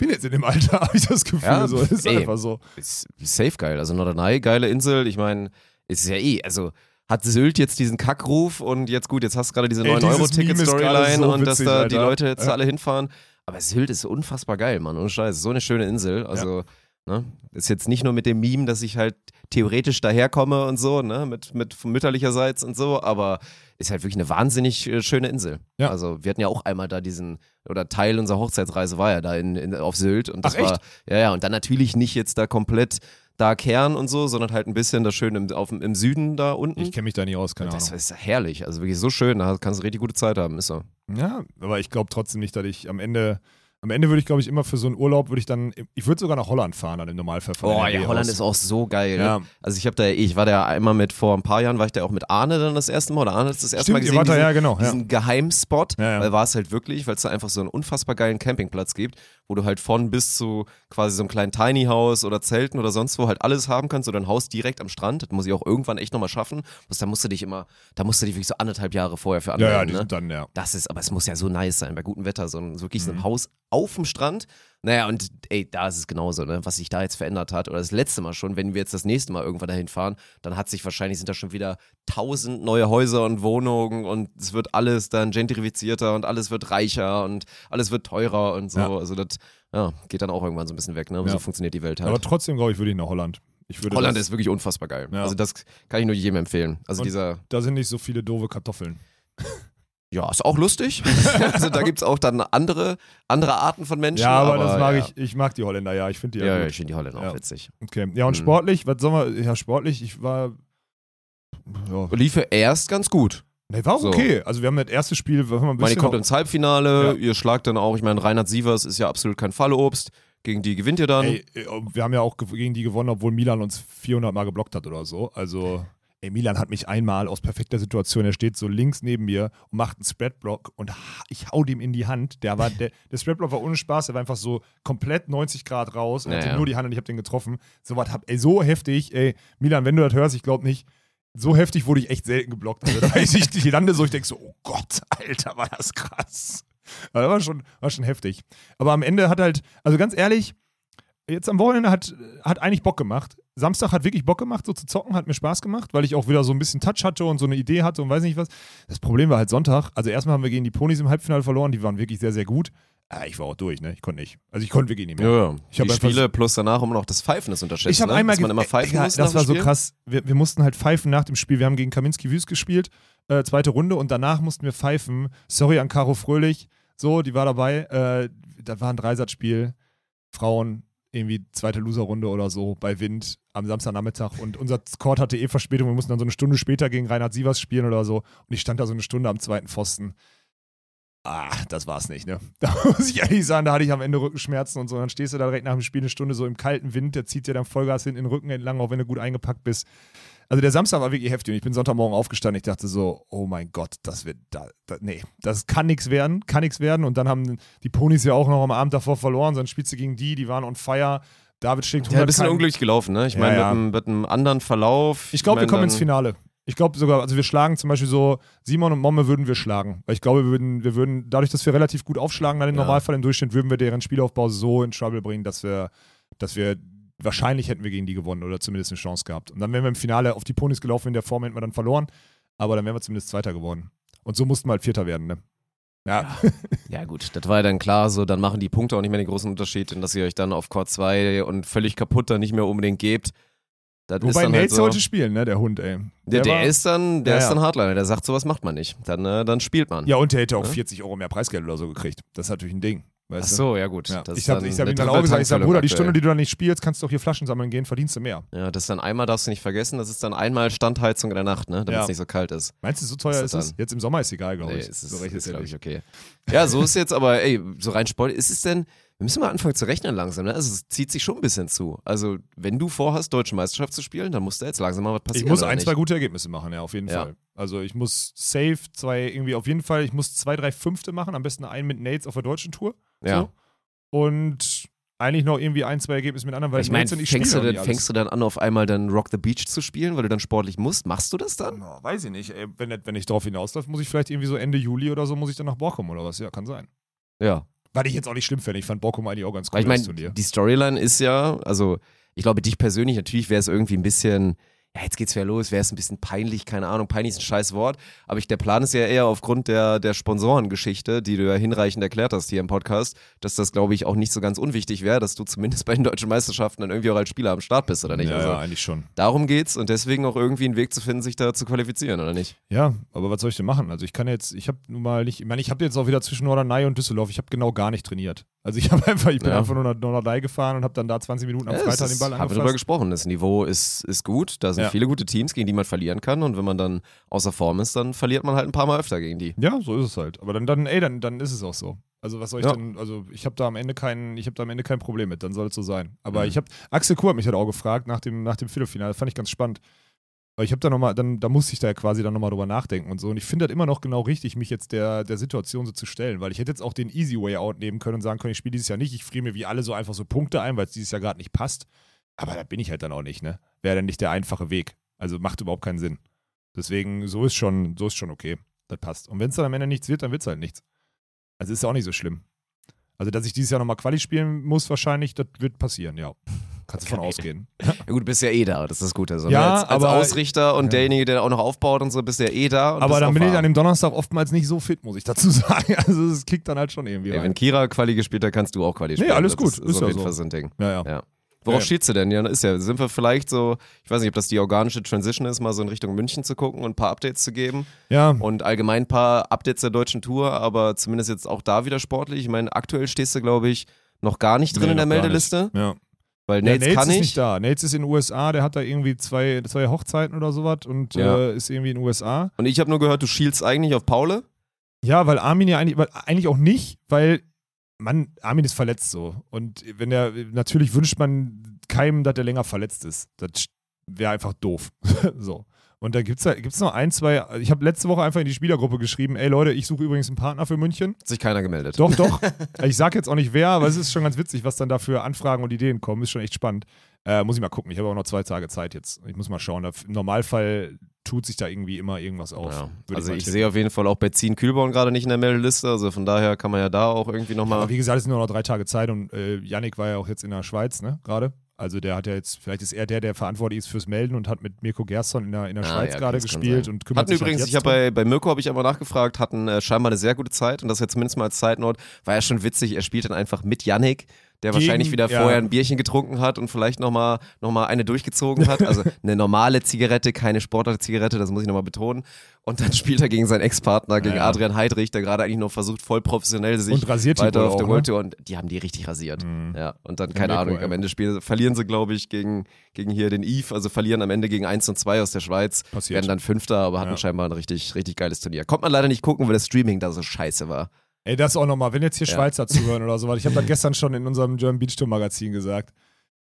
Ich bin jetzt in dem Alter, <laughs> habe ich das Gefühl, Ja, so. Das ist ey. einfach so. Ist safe geil. Also Norderney, geile Insel. Ich meine, ist ja eh, also hat Sylt jetzt diesen Kackruf und jetzt gut, jetzt hast du gerade diese Ey, dieses Meme ist gerade 9-Euro-Ticket-Storyline so und dass da die Alter. Leute jetzt Ja. alle hinfahren. Aber Sylt ist unfassbar geil, Mann. Ohne Scheiß. So eine schöne Insel. Also, ne? Ist jetzt nicht nur mit dem Meme, dass ich halt theoretisch daherkomme und so, ne? Mit, mit mütterlicherseits und so, aber ist halt wirklich eine wahnsinnig äh, schöne Insel. Ja. Also, wir hatten ja auch einmal da diesen, oder Teil unserer Hochzeitsreise war ja da in, in, auf Sylt. Und das Ach, echt? war, ja, ja, und dann natürlich nicht jetzt da komplett da Kern und so, sondern halt ein bisschen da schön im, auf, im Süden da unten. Ich kenne mich da nicht aus, keine das Ahnung. ist herrlich, also wirklich so schön, da kannst du richtig gute Zeit haben, ist so. Ja, aber ich glaube trotzdem nicht, dass ich am Ende, am Ende würde ich, glaube ich, immer für so einen Urlaub, würde ich dann, ich würde sogar nach Holland fahren, dann im Normalfall. von Oh ja, Holland aus. ist auch so geil. Ja. Also ich habe da, ich war da einmal mit, vor ein paar Jahren war ich da auch mit Arne dann das erste Mal, oder Arne hat das erste Stimmt, Mal gesehen, wart da, diesen, ja, genau, diesen Geheimspot, Ja, ja. weil war es halt wirklich, weil es da einfach so einen unfassbar geilen Campingplatz gibt, wo du halt von bis zu quasi so einem kleinen Tiny House oder Zelten oder sonst wo halt alles haben kannst oder ein Haus direkt am Strand, das muss ich auch irgendwann echt nochmal schaffen, Bloß da musst du dich immer, da musst du dich wirklich so anderthalb Jahre vorher für Ja, ja, anmelden, die ne? sind dann, ja. Das ist, aber es muss ja so nice sein, bei gutem Wetter, so ein, wirklich so ein Mhm. Haus auf dem Strand. Naja, und ey, da ist es genauso, ne? Was sich da jetzt verändert hat, oder das letzte Mal schon, wenn wir jetzt das nächste Mal irgendwann dahin fahren, dann hat sich wahrscheinlich, sind da schon wieder tausend neue Häuser und Wohnungen und es wird alles dann gentrifizierter und alles wird reicher und alles wird teurer und so. Ja. Also das, ja, geht dann auch irgendwann so ein bisschen weg, ne? Ja. So funktioniert die Welt halt. Aber trotzdem, glaube ich, würde ich nach Holland. Ich würde Holland ist wirklich unfassbar geil. Also das kann ich nur jedem empfehlen. Also Und- dieser, da sind nicht so viele doofe Kartoffeln. <laughs> Ja, ist auch lustig. <laughs> also da gibt es auch dann andere, andere Arten von Menschen. Ja, aber, das mag ja. ich, ich mag die Holländer, ja, ich finde die Ja, ja, ja, ich finde die Holländer auch witzig. Okay. Ja, und Mhm. sportlich, was soll man, ja, sportlich, ich war, ja, Lief ja erst ganz gut. nee, war auch So. okay. Also wir haben das erste Spiel, wir haben ein Ich meine, ihr bisschen kommt ins Halbfinale, ihr schlagt dann auch, ich meine, Reinhard Sievers ist ja absolut kein Fallobst. Gegen die gewinnt ihr dann. Ey, äh, wir haben ja auch ge- gegen die gewonnen, obwohl Milan uns 400 Mal geblockt hat oder so. Also, ey, Milan hat mich einmal aus perfekter Situation, er steht so links neben mir und macht einen Spreadblock und ich hau dem in die Hand. Der, war, der, der Spreadblock war ohne Spaß, der war einfach so komplett 90 Grad raus. Er Ja, hatte nur die Hand und ich habe den getroffen. So was hab, ey, so heftig, ey, Milan, wenn du das hörst, ich glaube nicht. So heftig wurde ich echt selten geblockt. Also, da weiß ich, ich lande so, ich denke so, oh Gott, Alter, war das krass. Aber das war schon, war schon heftig. Aber am Ende hat halt, also ganz ehrlich, jetzt am Wochenende hat, hat eigentlich Bock gemacht. Samstag hat wirklich Bock gemacht, so zu zocken, hat mir Spaß gemacht, weil ich auch wieder so ein bisschen Touch hatte und so eine Idee hatte und weiß nicht was. Das Problem war halt Sonntag. Also erstmal haben wir gegen die Ponys im Halbfinale verloren, die waren wirklich sehr, sehr gut. Ah, ich war auch durch, ne? Ich konnte nicht. Also ich konnte wirklich nicht mehr. ja, ja. Ich die Spiele plus danach immer noch das Pfeifen ist unterschätzt. Ich habe ne? einmal Dass man immer pfeifen Egal, muss. Das war so krass. Wir, wir mussten halt pfeifen nach dem Spiel. Wir haben gegen Kaminski Wüst gespielt, äh, zweite Runde, und danach mussten wir pfeifen. Sorry an Caro Fröhlich. So, die war dabei. Äh, das war ein Dreisatzspiel. Frauen. Irgendwie zweite Loserrunde oder so bei Wind am Samstagnachmittag und unser Court hatte eh Verspätung. Wir mussten dann so eine Stunde später gegen Reinhard Sievers spielen oder so. Und ich stand da so eine Stunde am zweiten Pfosten. Ah, das war's nicht, ne? <laughs> Da muss ich ehrlich sagen, da hatte ich am Ende Rückenschmerzen und so. Dann stehst du da direkt nach dem Spiel eine Stunde so im kalten Wind, der zieht dir dann Vollgas hinten in den Rücken entlang, auch wenn du gut eingepackt bist. Also der Samstag war wirklich heftig und ich bin Sonntagmorgen aufgestanden. Ich dachte so, oh mein Gott, das wird, da, da, nee, das kann nichts werden, kann nichts werden. Und dann haben die Ponys ja auch noch am Abend davor verloren. Dann spielst du gegen die, die waren on fire. David schlägt 100 Ja, ein bisschen keinen- unglücklich gelaufen, ne? Ich meine, Ja, ja. mit, einem- mit einem anderen Verlauf. Ich glaube, wir kommen ins Finale. Ich glaube sogar, also wir schlagen zum Beispiel so, Simon und Momme würden wir schlagen. Weil ich glaube, wir würden, wir würden, dadurch, dass wir relativ gut aufschlagen, dann im Ja. Normalfall im Durchschnitt, würden wir deren Spielaufbau so in Trouble bringen, dass wir, dass wir, wahrscheinlich hätten wir gegen die gewonnen oder zumindest eine Chance gehabt. Und dann wären wir im Finale auf die Ponys gelaufen, in der Form hätten wir dann verloren, aber dann wären wir zumindest Zweiter geworden. Und so mussten wir halt Vierter werden, ne? Ja, Ja, gut, das war ja dann klar, so dann machen die Punkte auch nicht mehr den großen Unterschied, in dass ihr euch dann auf Court 2 und völlig kaputt dann nicht mehr unbedingt gebt. Das wobei dann halt so, heute spielen, ne, der Hund, ey. der, der war- ist dann, der Ja, ist dann Hardliner, der sagt, sowas macht man nicht. Dann, äh, dann spielt man. Ja, und der hätte auch Ja. 40 Euro mehr Preisgeld oder so gekriegt. Das ist natürlich ein Ding. Ach Weißt du? so, ja gut. Ja. Das ich habe hab ihm dann auch gesagt, ich sag, Bruder, die. Stunde, die du da nicht spielst, kannst du auch hier Flaschen sammeln gehen, verdienst du mehr. Ja, das ist dann einmal, darfst du nicht vergessen, das ist dann einmal Standheizung in der Nacht, ne? Damit Ja. es nicht so kalt ist. Meinst du, so teuer ist ist es? dann? Jetzt im Sommer ist egal, glaube Nee, ich. es ist, so recht ist ist glaube ich, okay. Ja, so ist jetzt aber, ey, so rein Sport, ist es denn, wir müssen mal anfangen zu rechnen langsam, ne? Also es zieht sich schon ein bisschen zu. Also, wenn du vorhast, Deutsche Meisterschaft zu spielen, dann muss da jetzt langsam mal was passieren. Ich muss ein, nicht? zwei gute Ergebnisse machen, ja, auf jeden Ja. Fall. Also ich muss safe zwei, irgendwie auf jeden Fall, ich muss zwei, drei Fünfte machen, am besten einen mit Nates auf der deutschen Tour. Ja. So. Und eigentlich noch irgendwie ein, zwei Ergebnisse mit anderen, weil Ich meine, fängst, du denn, fängst du dann an, auf einmal dann Rock the Beach zu spielen, weil du dann sportlich musst? Machst du das dann? Oh, weiß ich nicht. Ey, wenn, wenn ich darauf hinausläufe, muss ich vielleicht irgendwie so Ende Juli oder so, muss ich dann nach Borkum oder was? Ja, kann sein. Ja. Weil ich jetzt auch nicht schlimm fände. Ich fand Borkum eigentlich auch ganz cool, Weil ich meine, die Storyline ist ja, also ich glaube, dich persönlich, natürlich wäre es irgendwie ein bisschen, ja, jetzt geht's wieder los, wäre es ein bisschen peinlich, keine Ahnung, peinlich ist ein scheiß Wort, aber ich, der Plan ist ja eher aufgrund der, der Sponsorengeschichte, die du ja hinreichend erklärt hast hier im Podcast, dass das, glaube ich, auch nicht so ganz unwichtig wäre, dass du zumindest bei den deutschen Meisterschaften dann irgendwie auch als Spieler am Start bist, oder nicht? ja, also, ja, eigentlich schon. darum geht's und deswegen auch irgendwie einen Weg zu finden, sich da zu qualifizieren, oder nicht? Ja, aber was soll ich denn machen? Also ich kann jetzt, ich habe nun mal nicht, ich meine, ich habe jetzt auch wieder zwischen Norderney und Düsseldorf, ich habe genau gar nicht trainiert. Also ich <laughs> habe einfach, ich bin Ja. einfach nur nach Norderney gefahren und habe dann da 20 Minuten am Ja, Freitag den Ball ist, haben wir angefasst. gesprochen. Das Niveau ist, ist gut. Da sind Ja. viele gute Teams, gegen die man verlieren kann. Und wenn man dann außer Form ist, dann verliert man halt ein paar Mal öfter gegen die. Ja, so ist es halt. Aber dann, dann, ey, dann, dann ist es auch so. Also was soll ich Ja. denn, also ich habe da am Ende kein, ich habe da am Ende kein Problem mit, dann soll es so sein. Aber Mhm. ich habe, Axel Kuh hat mich halt auch gefragt nach dem, nach dem Viertelfinale, fand ich ganz spannend. Aber ich habe da nochmal, dann, da musste ich da quasi dann nochmal drüber nachdenken und so. Und ich finde das immer noch genau richtig, mich jetzt der, der Situation so zu stellen, weil ich hätte jetzt auch den Easy Way Out nehmen können und sagen können, ich spiele dieses Jahr nicht, ich friere mir wie alle so einfach so Punkte ein, weil es dieses Jahr gerade nicht passt. Aber da bin ich halt dann auch nicht, ne? Wäre dann nicht der einfache Weg. Also macht überhaupt keinen Sinn. Deswegen, so ist schon, so ist schon okay. Das passt. Und wenn es dann am Ende nichts wird, dann wird es halt nichts. Also ist ja auch nicht so schlimm. Also, dass ich dieses Jahr nochmal Quali spielen muss, wahrscheinlich, das wird passieren, ja. Kannst du von Okay. ausgehen. <laughs> Ja gut, du bist ja eh da, das ist das Gute. So, Ja, ne? als, als aber- Ausrichter und Ja. derjenige, der auch noch aufbaut und so, bist du ja eh da. Aber dann bin ich warm. an dem Donnerstag oftmals nicht so fit, muss ich dazu <laughs> sagen. Also, es kickt dann halt schon irgendwie wenn rein. Kira Quali gespielt hat, kannst du auch Quali Nee, spielen. alles Das gut. Ist, Ist ist ja auf jeden so. Fall so ein Ding. Ja, ja. Ja. Worauf Ja. stehtst du denn? Ja, ist ja, sind wir vielleicht so, ich weiß nicht, ob das die organische Transition ist, mal so in Richtung München zu gucken und ein paar Updates zu geben. Ja, Und allgemein ein paar Updates der deutschen Tour, aber zumindest jetzt auch da wieder sportlich. Ich meine, aktuell stehst du, glaube ich, noch gar nicht drin Nee, in der Meldeliste, ja. weil Ja, Nates, Nates kann ist nicht. nicht da. Nates ist in den USA, der hat da irgendwie zwei, zwei Hochzeiten oder sowas und Ja. äh, ist irgendwie in den USA. Und ich habe nur gehört, du schielst eigentlich auf Paule. Ja, weil Armin ja eigentlich, weil, eigentlich auch nicht, weil man, Armin ist verletzt so. Und wenn der, natürlich wünscht man keinem, dass der länger verletzt ist. Das wäre einfach doof. <laughs> so. Und da gibt es gibt's noch ein, zwei, ich habe letzte Woche einfach in die Spielergruppe geschrieben, ey Leute, ich suche übrigens einen Partner für München. Hat sich keiner gemeldet. Doch, doch. <laughs> ich sag jetzt auch nicht wer, aber es ist schon ganz witzig, was dann da für Anfragen und Ideen kommen. Ist schon echt spannend. Äh, muss ich mal gucken. Ich habe auch noch zwei Tage Zeit jetzt. Ich muss mal schauen. Im Normalfall tut sich da irgendwie immer irgendwas auf. Ja. Also ich tippen. sehe auf jeden Fall auch bei Zien Kühlborn gerade nicht in der Meldeliste, also von daher kann man ja da auch irgendwie nochmal. Aber wie gesagt, es sind nur noch drei Tage Zeit und äh, Yannick war ja auch jetzt in der Schweiz, ne, gerade. Also der hat ja jetzt, vielleicht ist er der, der verantwortlich ist fürs Melden und hat mit Mirko Gerson in der, in der Ah, Schweiz ja, gerade gespielt und kümmert Hatten sich übrigens, halt ich jetzt habe bei, bei Mirko habe ich aber nachgefragt, hatten äh, scheinbar eine sehr gute Zeit und das jetzt zumindest mal als Zeitnot, war ja schon witzig, er spielt dann einfach mit Yannick der Gegen- wahrscheinlich wieder ja. vorher ein Bierchen getrunken hat und vielleicht nochmal noch mal eine durchgezogen hat. Also eine normale Zigarette, keine Sportler-Zigarette, das muss ich nochmal betonen. Und dann spielt er gegen seinen Ex-Partner, gegen Ja, ja. Adrian Heidrich, der gerade eigentlich noch versucht, voll professionell sich Und rasiert weiter auf der World ne? Tour und die haben die richtig rasiert. Mhm. Ja, und dann, keine Ahnung, am Ende spielen, verlieren sie, glaube ich, gegen, gegen hier den Eve, also verlieren am Ende gegen 1 und 2 aus der Schweiz, Passiert. werden dann Fünfter, aber hatten scheinbar ein richtig, richtig geiles Turnier. Kommt man leider nicht gucken, weil das Streaming da so scheiße war. Ey, das auch nochmal, wenn jetzt hier Ja. Schweizer <laughs> zuhören oder so, weil ich habe das gestern schon in unserem German Beach Tour Magazin gesagt.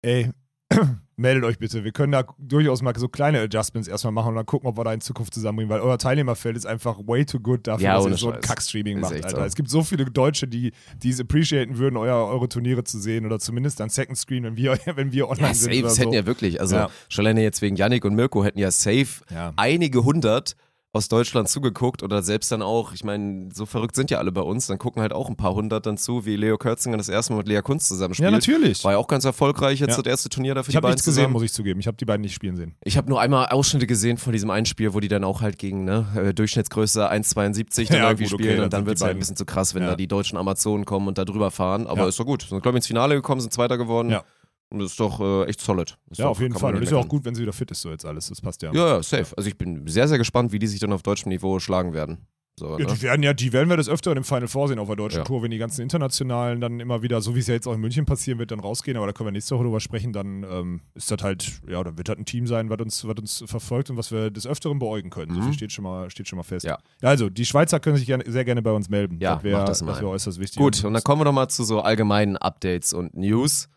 Ey, <clears throat> meldet euch bitte. Wir können da durchaus mal so kleine Adjustments erstmal machen und dann gucken, ob wir da in Zukunft zusammenbringen, weil euer Teilnehmerfeld ist einfach way too good dafür, Ja, dass ihr so ein. Kack-Streaming macht, Alter. so. Es gibt so viele Deutsche, die die es appreciaten würden, euer, eure Turniere zu sehen oder zumindest dann Second Screen, wenn wir, <laughs> wenn wir online Ja, sind safe, oder es so. hätten ja wirklich, also Ja. schon alleine jetzt wegen Yannick und Mirko hätten ja safe Ja. einige hundert aus Deutschland zugeguckt oder selbst dann auch, ich meine, so verrückt sind ja alle bei uns, dann gucken halt auch ein paar hundert dann zu, wie Leo Kürzinger das erste Mal mit Lea Kunz zusammenspielt. ja, natürlich. War ja auch ganz erfolgreich jetzt Ja. das erste Turnier dafür Ich habe nichts gesehen, zusammen. muss ich zugeben. Ich habe die beiden nicht spielen sehen. Ich habe nur einmal Ausschnitte gesehen von diesem einen Spiel, wo die dann auch halt gegen ne, äh, Durchschnittsgröße 1,72 dann Ja, irgendwie gut, okay, spielen dann und dann wird es halt ein bisschen zu krass, wenn Ja. da die deutschen Amazonen kommen und da drüber fahren. Aber ist doch gut. Sind, glaube ich, ins Finale gekommen, sind Zweiter geworden. Ja. Das ist doch äh, echt solid. Ist Ja, doch, auf jeden Fall. Und ist ja auch gut, wenn sie wieder fit ist, so jetzt alles. Das passt ja. Ja, ja, safe. Also ich bin sehr, sehr gespannt, wie die sich dann auf deutschem Niveau schlagen werden. So, Ja, ne? die werden ja, die werden wir des Öfteren im Final Four sehen auf der deutschen Ja. Tour, wenn die ganzen internationalen dann immer wieder, so wie es ja jetzt auch in München passieren wird, dann rausgehen, aber da können wir nächste Woche drüber sprechen, dann ähm, ist das halt, ja, dann wird das ein Team sein, was uns, was uns verfolgt und was wir des Öfteren beäugen können. So Mhm. viel steht schon mal, steht schon mal fest. Ja. Also, die Schweizer können sich gerne, sehr gerne bei uns melden. Ja, das wäre das das wär äußerst wichtig. Gut, und dann kommen wir doch mal zu so allgemeinen Updates und News.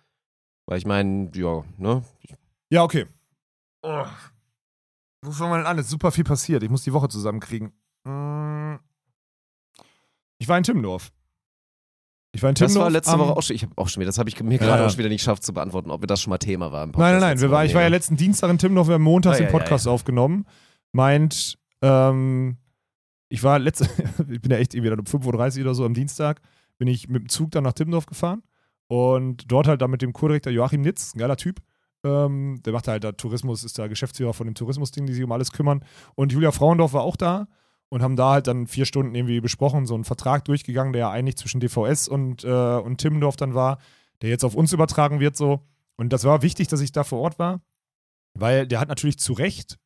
Weil ich meine, ja, ne? Ja, okay. Oh. Wo fangen wir denn an? Es ist super viel passiert. Ich muss die Woche zusammenkriegen. Mm. Ich war in Timmendorf. Ich war in Das Timmendorf. war letzte Woche auch schon, ich habe auch schon wieder, das habe ich mir Ja, gerade ja. auch schon wieder nicht geschafft zu beantworten, ob das schon mal Thema war. Im Nein, Podcast nein, nein. letzte Wir war, ich war ja letzten Dienstag in Timmendorf, wir haben montags Ah, den ja, Podcast ja, aufgenommen. Meint, ähm, ich war letzte, <laughs> ich bin ja echt irgendwie dann um 5.30 Uhr oder so am Dienstag, bin ich mit dem Zug dann nach Timmendorf gefahren und dort halt dann mit dem Kurdirektor Joachim Nitz, ein geiler Typ. Ähm, der macht halt da Tourismus, ist da Geschäftsführer von dem Tourismusding, die sich um alles kümmern. Und Julia Frauendorf war auch da und haben da halt dann vier Stunden irgendwie besprochen, so einen Vertrag durchgegangen, der ja eigentlich zwischen DVS und, äh, und Timmendorf dann war, der jetzt auf uns übertragen wird so. Und das war wichtig, dass ich da vor Ort war, weil der hat natürlich zu Recht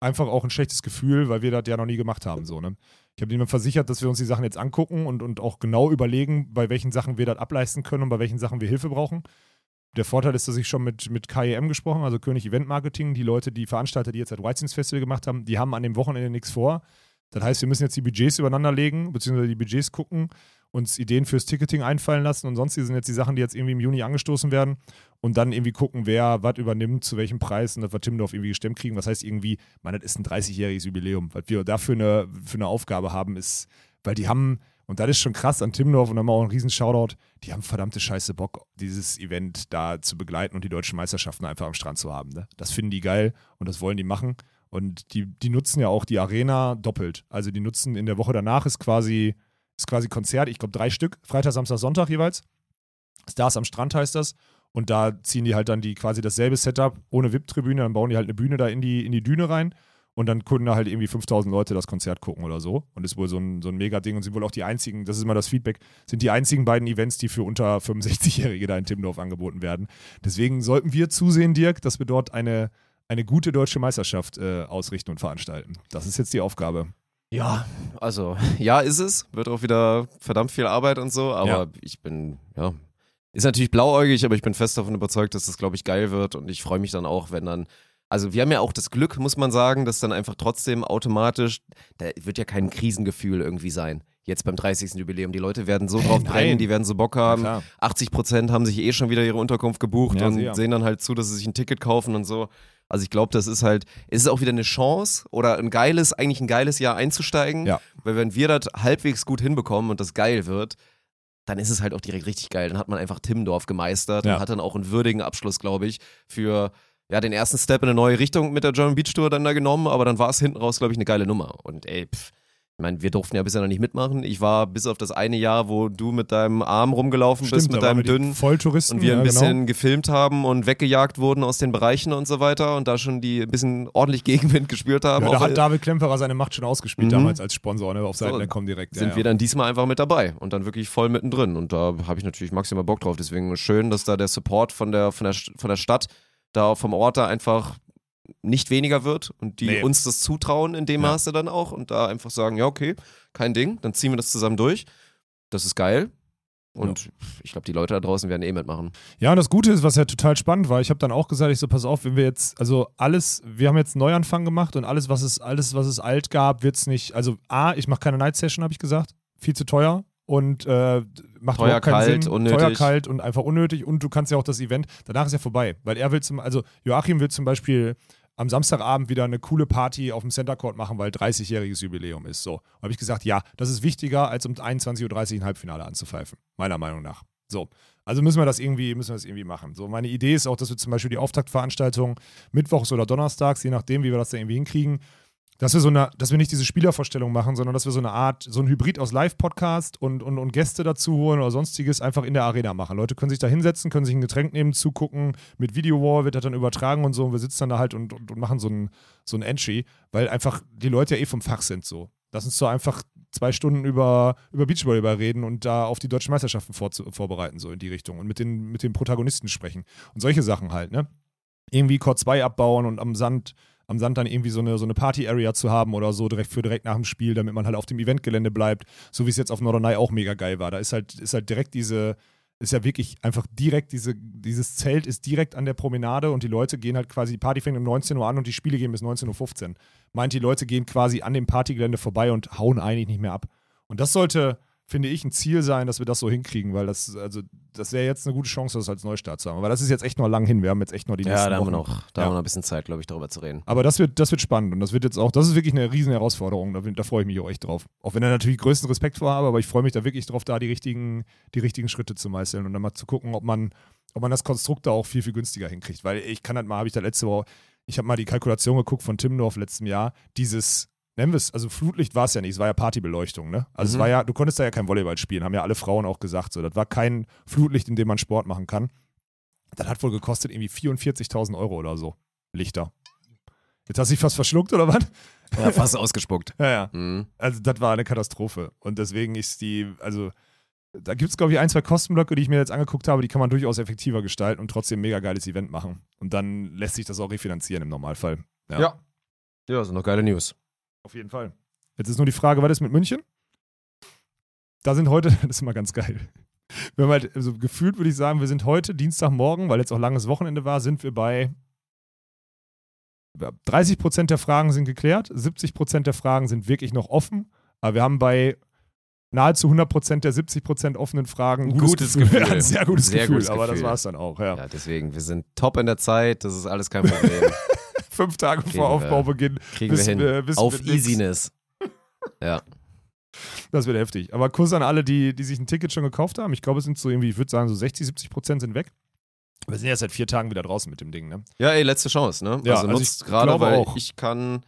einfach auch ein schlechtes Gefühl, weil wir das ja noch nie gemacht haben. So, ne? Ich habe ihm versichert, dass wir uns die Sachen jetzt angucken und, und auch genau überlegen, bei welchen Sachen wir das ableisten können und bei welchen Sachen wir Hilfe brauchen. Der Vorteil ist, dass ich schon mit, mit KEM gesprochen also König Event Marketing, die Leute, die Veranstalter, die jetzt das Whitesins Festival gemacht haben, die haben an dem Wochenende nichts vor. Das heißt, wir müssen jetzt die Budgets übereinander legen, beziehungsweise die Budgets gucken, uns Ideen fürs Ticketing einfallen lassen und sonst sind jetzt die Sachen, die jetzt irgendwie im Juni angestoßen werden und dann irgendwie gucken, wer was übernimmt, zu welchem Preis und das wir Timmendorf irgendwie gestemmt kriegen. Was heißt irgendwie, man, das ist ein 30-jähriges Jubiläum. Was wir dafür eine, für eine Aufgabe haben, ist, weil die haben, und das ist schon krass an Timmendorf und dann mal auch ein riesen Shoutout, die haben verdammte Scheiße Bock, dieses Event da zu begleiten und die deutschen Meisterschaften einfach am Strand zu haben. Ne? Das finden die geil und das wollen die machen. Und die, die nutzen ja auch die Arena doppelt. Also die nutzen in der Woche danach ist quasi, ist quasi Konzert, ich glaube drei Stück, Freitag, Samstag, Sonntag jeweils. Stars am Strand heißt das. Und da ziehen die halt dann die quasi dasselbe Setup ohne VIP-Tribüne, dann bauen die halt eine Bühne da in die, in die Düne rein und dann können da halt irgendwie 5000 Leute das Konzert gucken oder so. Und ist wohl so ein, so ein Mega-Ding und sind wohl auch die einzigen, das ist immer das Feedback, sind die einzigen beiden Events, die für unter 65-Jährige da in Timmendorf angeboten werden. Deswegen sollten wir zusehen, Dirk, dass wir dort eine, eine gute deutsche Meisterschaft äh, ausrichten und veranstalten. Das ist jetzt die Aufgabe. Ja, also, ja, ist es. Wird auch wieder verdammt viel Arbeit und so, aber Ja. ich bin, ja, ist natürlich blauäugig, aber ich bin fest davon überzeugt, dass das, glaube ich, geil wird und ich freue mich dann auch, wenn dann, also wir haben ja auch das Glück, muss man sagen, dass dann einfach trotzdem automatisch, da wird ja kein Krisengefühl irgendwie sein. Jetzt beim 30. Jubiläum. Die Leute werden so drauf Nein. brennen, die werden so Bock haben. klar. 80 Prozent haben sich eh schon wieder ihre Unterkunft gebucht Ja, und sehr. sehen dann halt zu, dass sie sich ein Ticket kaufen und so. Also ich glaube, das ist halt, es ist auch wieder eine Chance oder ein geiles, eigentlich ein geiles Jahr einzusteigen. Ja. Weil wenn wir das halbwegs gut hinbekommen und das geil wird, dann ist es halt auch direkt richtig geil. Dann hat man einfach Timmendorf gemeistert Ja. und hat dann auch einen würdigen Abschluss, glaube ich, für ja, den ersten Step in eine neue Richtung mit der German Beach Tour dann da genommen, aber dann war es hinten raus, glaube ich, eine geile Nummer. Und ey, pff, Ich meine, wir durften ja bisher noch nicht mitmachen. Ich war bis auf das eine Jahr, wo du mit deinem Arm rumgelaufen bist, Stimmt, mit da waren deinem dünnen. Volltouristen. Und wir ein ja, bisschen Genau. gefilmt haben und weggejagt wurden aus den Bereichen und so weiter und da schon die ein bisschen ordentlich <laughs> Gegenwind gespürt haben. Ja, da hat David Klemperer seine Macht schon ausgespielt Mhm. damals als Sponsor, ne? Auf Seiten.com direkt. sind ja, wir dann diesmal einfach mit dabei und dann wirklich voll mittendrin. Und da habe ich natürlich maximal Bock drauf. Deswegen schön, dass da der Support von der, von der, von der Stadt, da vom Ort da einfach nicht weniger wird und die Nee. uns das zutrauen in dem Ja. Maße dann auch und da einfach sagen, ja, okay, kein Ding, dann ziehen wir das zusammen durch. Das ist geil. Und ich glaube, die Leute da draußen werden eh mitmachen. Ja, und das Gute ist, was ja total spannend war, ich habe dann auch gesagt, ich so, pass auf, wenn wir jetzt, also alles, wir haben jetzt einen Neuanfang gemacht und alles, was es, alles, was es alt gab, wird es nicht, also A, ich mache keine Night Session, habe ich gesagt, viel zu teuer und äh, macht Teuer, überhaupt keinen kalt, Sinn. unnötig. Teuer, kalt und einfach unnötig und du kannst ja auch das Event, danach ist ja vorbei, weil er will zum, also Joachim will zum Beispiel am Samstagabend wieder eine coole Party auf dem Center Court machen, weil 30-jähriges Jubiläum ist. So. habe ich gesagt, ja, das ist wichtiger, als um 21.30 Uhr ein Halbfinale anzupfeifen. Meiner Meinung nach. So. Also müssen wir das irgendwie, müssen wir das irgendwie machen. So, meine Idee ist auch, dass wir zum Beispiel die Auftaktveranstaltung mittwochs oder donnerstags, je nachdem, wie wir das da irgendwie hinkriegen, dass wir so eine, dass wir nicht diese Spielervorstellung machen, sondern dass wir so eine Art, so ein Hybrid aus Live-Podcast und, und, und Gäste dazu holen oder sonstiges einfach in der Arena machen. Leute können sich da hinsetzen, können sich ein Getränk nehmen, zugucken, mit Video-Wall wird das dann übertragen und so und wir sitzen dann da halt und, und, und machen so ein, so ein Entry, weil einfach die Leute ja eh vom Fach sind so. Lass uns so einfach zwei Stunden über, über Beachvolleyball reden und da auf die deutschen Meisterschaften vor, vorbereiten, so in die Richtung und mit den, mit den Protagonisten sprechen und solche Sachen halt, ne? Irgendwie Court 2 abbauen und am Sand am Sand dann irgendwie so eine, so eine Party-Area zu haben oder so direkt für direkt nach dem Spiel, damit man halt auf dem Eventgelände bleibt, so wie es jetzt auf Norderney auch mega geil war. Da ist halt, ist halt direkt diese, ist ja wirklich einfach direkt diese, dieses Zelt ist direkt an der Promenade und die Leute gehen halt quasi, die Party fängt um 19 Uhr an und die Spiele gehen bis 19.15 Uhr. Meint, die Leute gehen quasi an dem Partygelände vorbei und hauen eigentlich nicht mehr ab. Und das sollte, finde ich, ein Ziel sein, dass wir das so hinkriegen, weil das, also, das wäre jetzt eine gute Chance, das als Neustart zu haben. Aber das ist jetzt echt noch lang hin. Wir haben jetzt echt noch die Ja, nächsten da haben wir noch, da Ja. haben wir noch ein bisschen Zeit, glaube ich, darüber zu reden. Aber das wird, das wird spannend und das wird jetzt auch, das ist wirklich eine riesen Herausforderung. Da, da freue ich mich auch echt drauf. Auch wenn er natürlich größten Respekt vor habe, aber ich freue mich da wirklich drauf, da die richtigen, die richtigen Schritte zu meißeln und dann mal zu gucken, ob man, ob man das Konstrukt da auch viel, viel günstiger hinkriegt. Weil ich kann halt mal, habe ich da letzte Woche, ich habe mal die Kalkulation geguckt von Timdorf letztem Jahr, dieses, nennen wir es, also Flutlicht war es ja nicht, es war ja Partybeleuchtung, ne? Also Mhm. es war ja, du konntest da ja kein Volleyball spielen, haben ja alle Frauen auch gesagt, so, das war kein Flutlicht, in dem man Sport machen kann. Das hat wohl gekostet irgendwie 44.000 Euro oder so. Lichter. Jetzt hast du dich fast verschluckt oder was? Ja, fast ausgespuckt. <laughs> Ja, ja. Mhm. Also, das war eine Katastrophe. Und deswegen ist die, also, da gibt es, glaube ich, ein, zwei Kostenblöcke, die ich mir jetzt angeguckt habe, die kann man durchaus effektiver gestalten und trotzdem ein mega geiles Event machen. Und dann lässt sich das auch refinanzieren im Normalfall. Ja. Ja, sind noch geile News. Auf jeden Fall. Jetzt ist nur die Frage, was ist mit München? Da sind heute, <laughs> das ist immer ganz geil. Wir haben halt, also gefühlt würde ich sagen, wir sind heute, Dienstagmorgen, weil jetzt auch langes Wochenende war, sind wir bei 30 Prozent der Fragen sind geklärt, 70 Prozent der Fragen sind wirklich noch offen, aber wir haben bei nahezu 100 Prozent der 70 Prozent offenen Fragen ein gutes, gutes Gefühl. Gefühl. <laughs> ein sehr gutes Sehr Gefühl, gutes aber das war es dann auch, ja. Ja, deswegen, wir sind top in der Zeit, das ist alles kein Problem. <laughs> Fünf Tage Kriegen vor wir. Aufbaubeginn Kriegen wir wissen hin. wir- wissen Auf wir. Easiness. Ja. Das wird heftig. Aber Kuss an alle, die, die sich ein Ticket schon gekauft haben. Ich glaube, es sind so irgendwie, ich würde sagen, so 60, 70 Prozent sind weg. Wir sind ja seit vier Tagen wieder draußen mit dem Ding, ne? Ja, ey, letzte Chance, ne? Ja, also also nutzt gerade, weil auch. ich kann,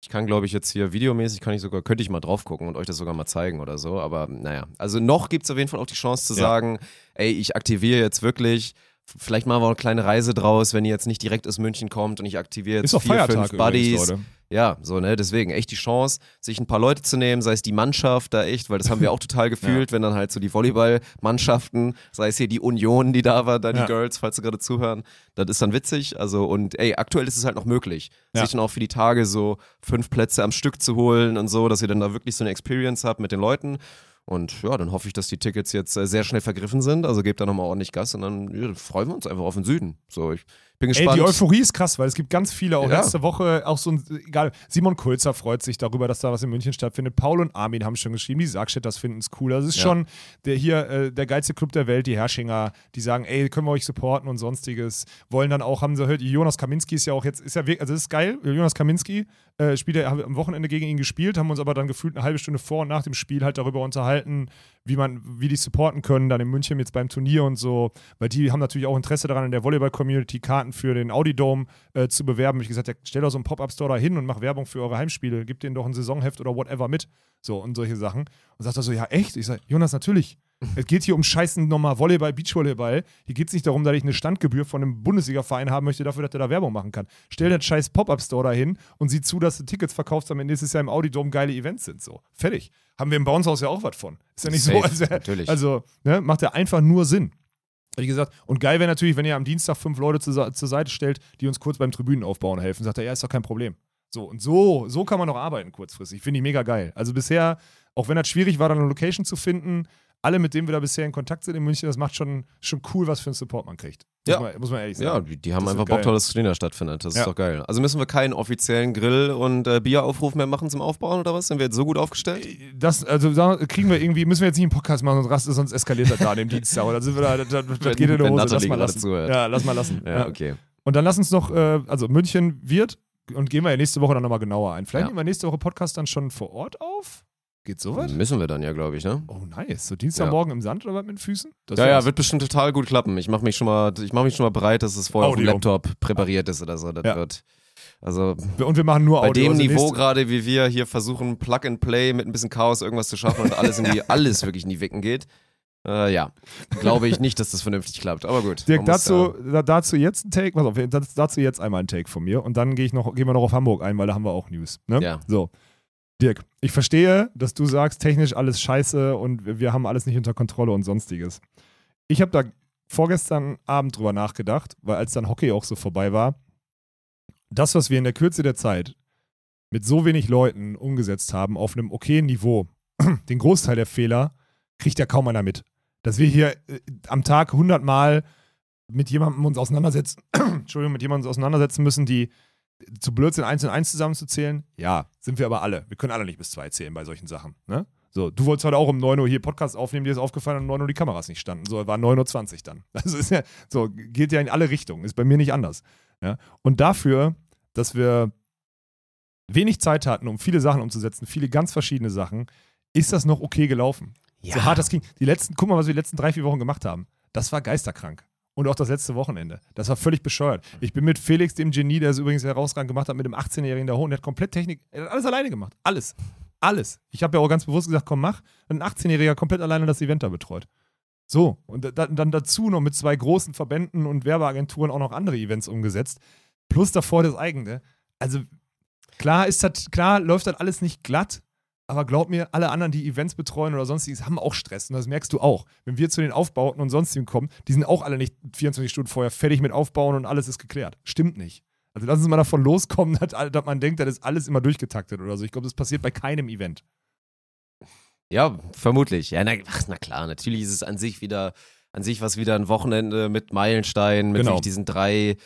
ich kann, glaube ich, jetzt hier videomäßig, kann ich sogar, könnte ich mal drauf gucken und euch das sogar mal zeigen oder so. Aber naja, also noch gibt es auf jeden Fall auch die Chance zu Ja. sagen, ey, ich aktiviere jetzt wirklich. Vielleicht machen wir auch eine kleine Reise draus, wenn ihr jetzt nicht direkt aus München kommt und ich aktiviere jetzt vier, Feiertag fünf Buddies. Ja, so, ne? Deswegen echt die Chance, sich ein paar Leute zu nehmen, sei es die Mannschaft da echt, weil das haben wir auch total <laughs> gefühlt, wenn dann halt so die Volleyballmannschaften, sei es hier die Union, die da war, da die Ja. Girls, falls sie gerade zuhören, das ist dann witzig. Also, und ey, aktuell ist es halt noch möglich, Ja. sich dann auch für die Tage so fünf Plätze am Stück zu holen und so, dass ihr dann da wirklich so eine Experience habt mit den Leuten. Und ja, dann hoffe ich, dass die Tickets jetzt äh, sehr schnell vergriffen sind. Also gebt da nochmal ordentlich Gas und dann ja, freuen wir uns einfach auf den Süden. So, ich bin Ey, gespannt. die Euphorie ist krass, weil es gibt ganz viele, auch Ja. letzte Woche, auch so ein, egal, Simon Kulzer freut sich darüber, dass da was in München stattfindet. Paul und Armin haben schon geschrieben, die Sagstädters finden es cool. Also es ist Ja. schon der hier, äh, der geilste Club der Welt, die Herrschinger, die sagen, ey, können wir euch supporten und sonstiges. Wollen dann auch, haben sie gehört, Jonas Kaminski ist ja auch jetzt, ist ja wirklich, also das ist geil, Jonas Kaminski äh, spielt ja, haben am Wochenende gegen ihn gespielt, haben uns aber dann gefühlt eine halbe Stunde vor und nach dem Spiel halt darüber unterhalten, wie man, wie die supporten können, dann in München jetzt beim Turnier und so, weil die haben natürlich auch Interesse daran, in der Volleyball-Community Karten Karten für den Audi Dome äh, zu bewerben. Ich gesagt, ja, stell doch so einen Pop-Up-Store da hin und mach Werbung für eure Heimspiele. Gib denen doch ein Saisonheft oder whatever mit. So und solche Sachen. Und sagt er so, ja, echt? Ich sage, Jonas, natürlich. Es geht hier um scheißen nochmal Volleyball, Beachvolleyball. Hier geht es nicht darum, dass ich eine Standgebühr von einem Bundesliga-Verein haben möchte, dafür, dass er da Werbung machen kann. Stell den scheiß Pop-Up-Store da hin und sieh zu, dass du Tickets verkaufst, damit nächstes Jahr im Audi Dome geile Events sind. So, fertig. Haben wir im Bounce-Haus ja auch was von. Ist ja nicht so, Safe, als wär, natürlich. also ne, macht ja einfach nur Sinn. Wie gesagt, und geil wäre natürlich, wenn ihr am Dienstag fünf Leute zur, zur Seite stellt, die uns kurz beim Tribünenaufbauen helfen. Sagt er, ja, ist doch kein Problem. So, und so, so kann man noch arbeiten kurzfristig. Finde ich mega geil. Also bisher, auch wenn das schwierig war, dann eine Location zu finden, alle, mit denen wir da bisher in Kontakt sind in München, das macht schon, schon cool, was für einen Support man kriegt. Muss, Ja. man, muss man ehrlich Ja, sagen. die, die haben Das einfach Bock drauf, dass das Turnier stattfindet. Das Ja. ist doch geil. Also müssen wir keinen offiziellen Grill- und äh, Bieraufruf mehr machen zum Aufbauen oder was? Sind wir jetzt so gut aufgestellt? Das, also da kriegen wir irgendwie, müssen wir jetzt nicht einen Podcast machen, sonst, rast- sonst eskaliert das da an dem Dienstag. Oder sind wir da, das, das, das Wenn- geht in die wenn Hose. Lass mal lassen. zuhört. Ja, lass mal lassen. Ja, okay. Und dann lass uns noch, äh, also München wird, und gehen wir ja nächste Woche dann nochmal genauer ein. Vielleicht Ja. nehmen wir nächste Woche Podcast dann schon vor Ort auf. Geht sowas? Müssen wir dann ja, glaube ich, ne? Oh, nice. So Dienstagmorgen im Sand oder was mit den Füßen? Das Ja, ja, wird bestimmt total gut klappen. Ich mache mich schon mal, ich mache mich schon mal bereit, dass es vorher auf dem Audio. Laptop präpariert ist oder so. Das Ja. wird. Also Und wir machen nur bei Audio. dem also Niveau gerade, wie wir hier versuchen, Plug and Play mit ein bisschen Chaos irgendwas zu schaffen und alles in die, <laughs> alles wirklich in die Wicken geht. Äh, ja, glaube ich nicht, dass das vernünftig klappt. Aber gut. Dirk, man muss dazu, da, dazu jetzt ein Take, pass auf, dazu jetzt einmal ein Take von mir und dann gehe ich noch, gehen wir noch auf Hamburg ein, weil da haben wir auch News. Ne? Ja. So. Dirk, ich verstehe, dass du sagst, technisch alles scheiße und wir haben alles nicht unter Kontrolle und sonstiges. Ich habe da vorgestern Abend drüber nachgedacht, weil als dann Hockey auch so vorbei war, das, was wir in der Kürze der Zeit mit so wenig Leuten umgesetzt haben, auf einem okayen Niveau, <clears throat> den Großteil der Fehler kriegt ja kaum einer mit. Dass wir hier äh, am Tag 100 Mal mit jemandem uns auseinandersetzen, <clears throat> Entschuldigung, mit jemandem uns auseinandersetzen müssen, die zu blöd sind, eins und eins zusammenzuzählen. Ja, sind wir aber alle. Wir können alle nicht bis zwei zählen bei solchen Sachen. Ne? So, du wolltest heute auch um 9 Uhr hier Podcast aufnehmen, dir ist aufgefallen, um 9 Uhr die Kameras nicht standen. So, war 9.20 Uhr dann. <laughs> Also ist ja, so, geht ja in alle Richtungen. Ist bei mir nicht anders. Ja? Und dafür, dass wir wenig Zeit hatten, um viele Sachen umzusetzen, viele ganz verschiedene Sachen, ist das noch okay gelaufen. Ja. So hart das ging. Die letzten, guck mal, was wir die letzten drei, vier Wochen gemacht haben. Das war geisterkrank. Und auch das letzte Wochenende. Das war völlig bescheuert. Ich bin mit Felix, dem Genie, der es übrigens herausragend gemacht hat, mit dem 18-Jährigen da hoch und der hat komplett Technik, er hat alles alleine gemacht. Alles. Alles. Ich habe ja auch ganz bewusst gesagt, komm, mach. Ein 18-Jähriger komplett alleine das Event da betreut. So. Und da, dann dazu noch mit zwei großen Verbänden und Werbeagenturen auch noch andere Events umgesetzt. Plus davor das eigene. Also, klar ist das, klar läuft das alles nicht glatt, aber glaub mir, alle anderen, die Events betreuen oder sonstiges, haben auch Stress. Und das merkst du auch. Wenn wir zu den Aufbauten und sonstigen kommen, die sind auch alle nicht 24 Stunden vorher fertig mit Aufbauen und alles ist geklärt. Stimmt nicht. Also lass uns mal davon loskommen, <laughs> dass, dass man denkt, das ist alles immer durchgetaktet oder so. Ich glaube, das passiert bei keinem Event. Ja, vermutlich. Ja, na, ach, na klar, natürlich ist es an sich wieder, an sich was wieder ein Wochenende mit Meilenstein, mit Genau. diesen drei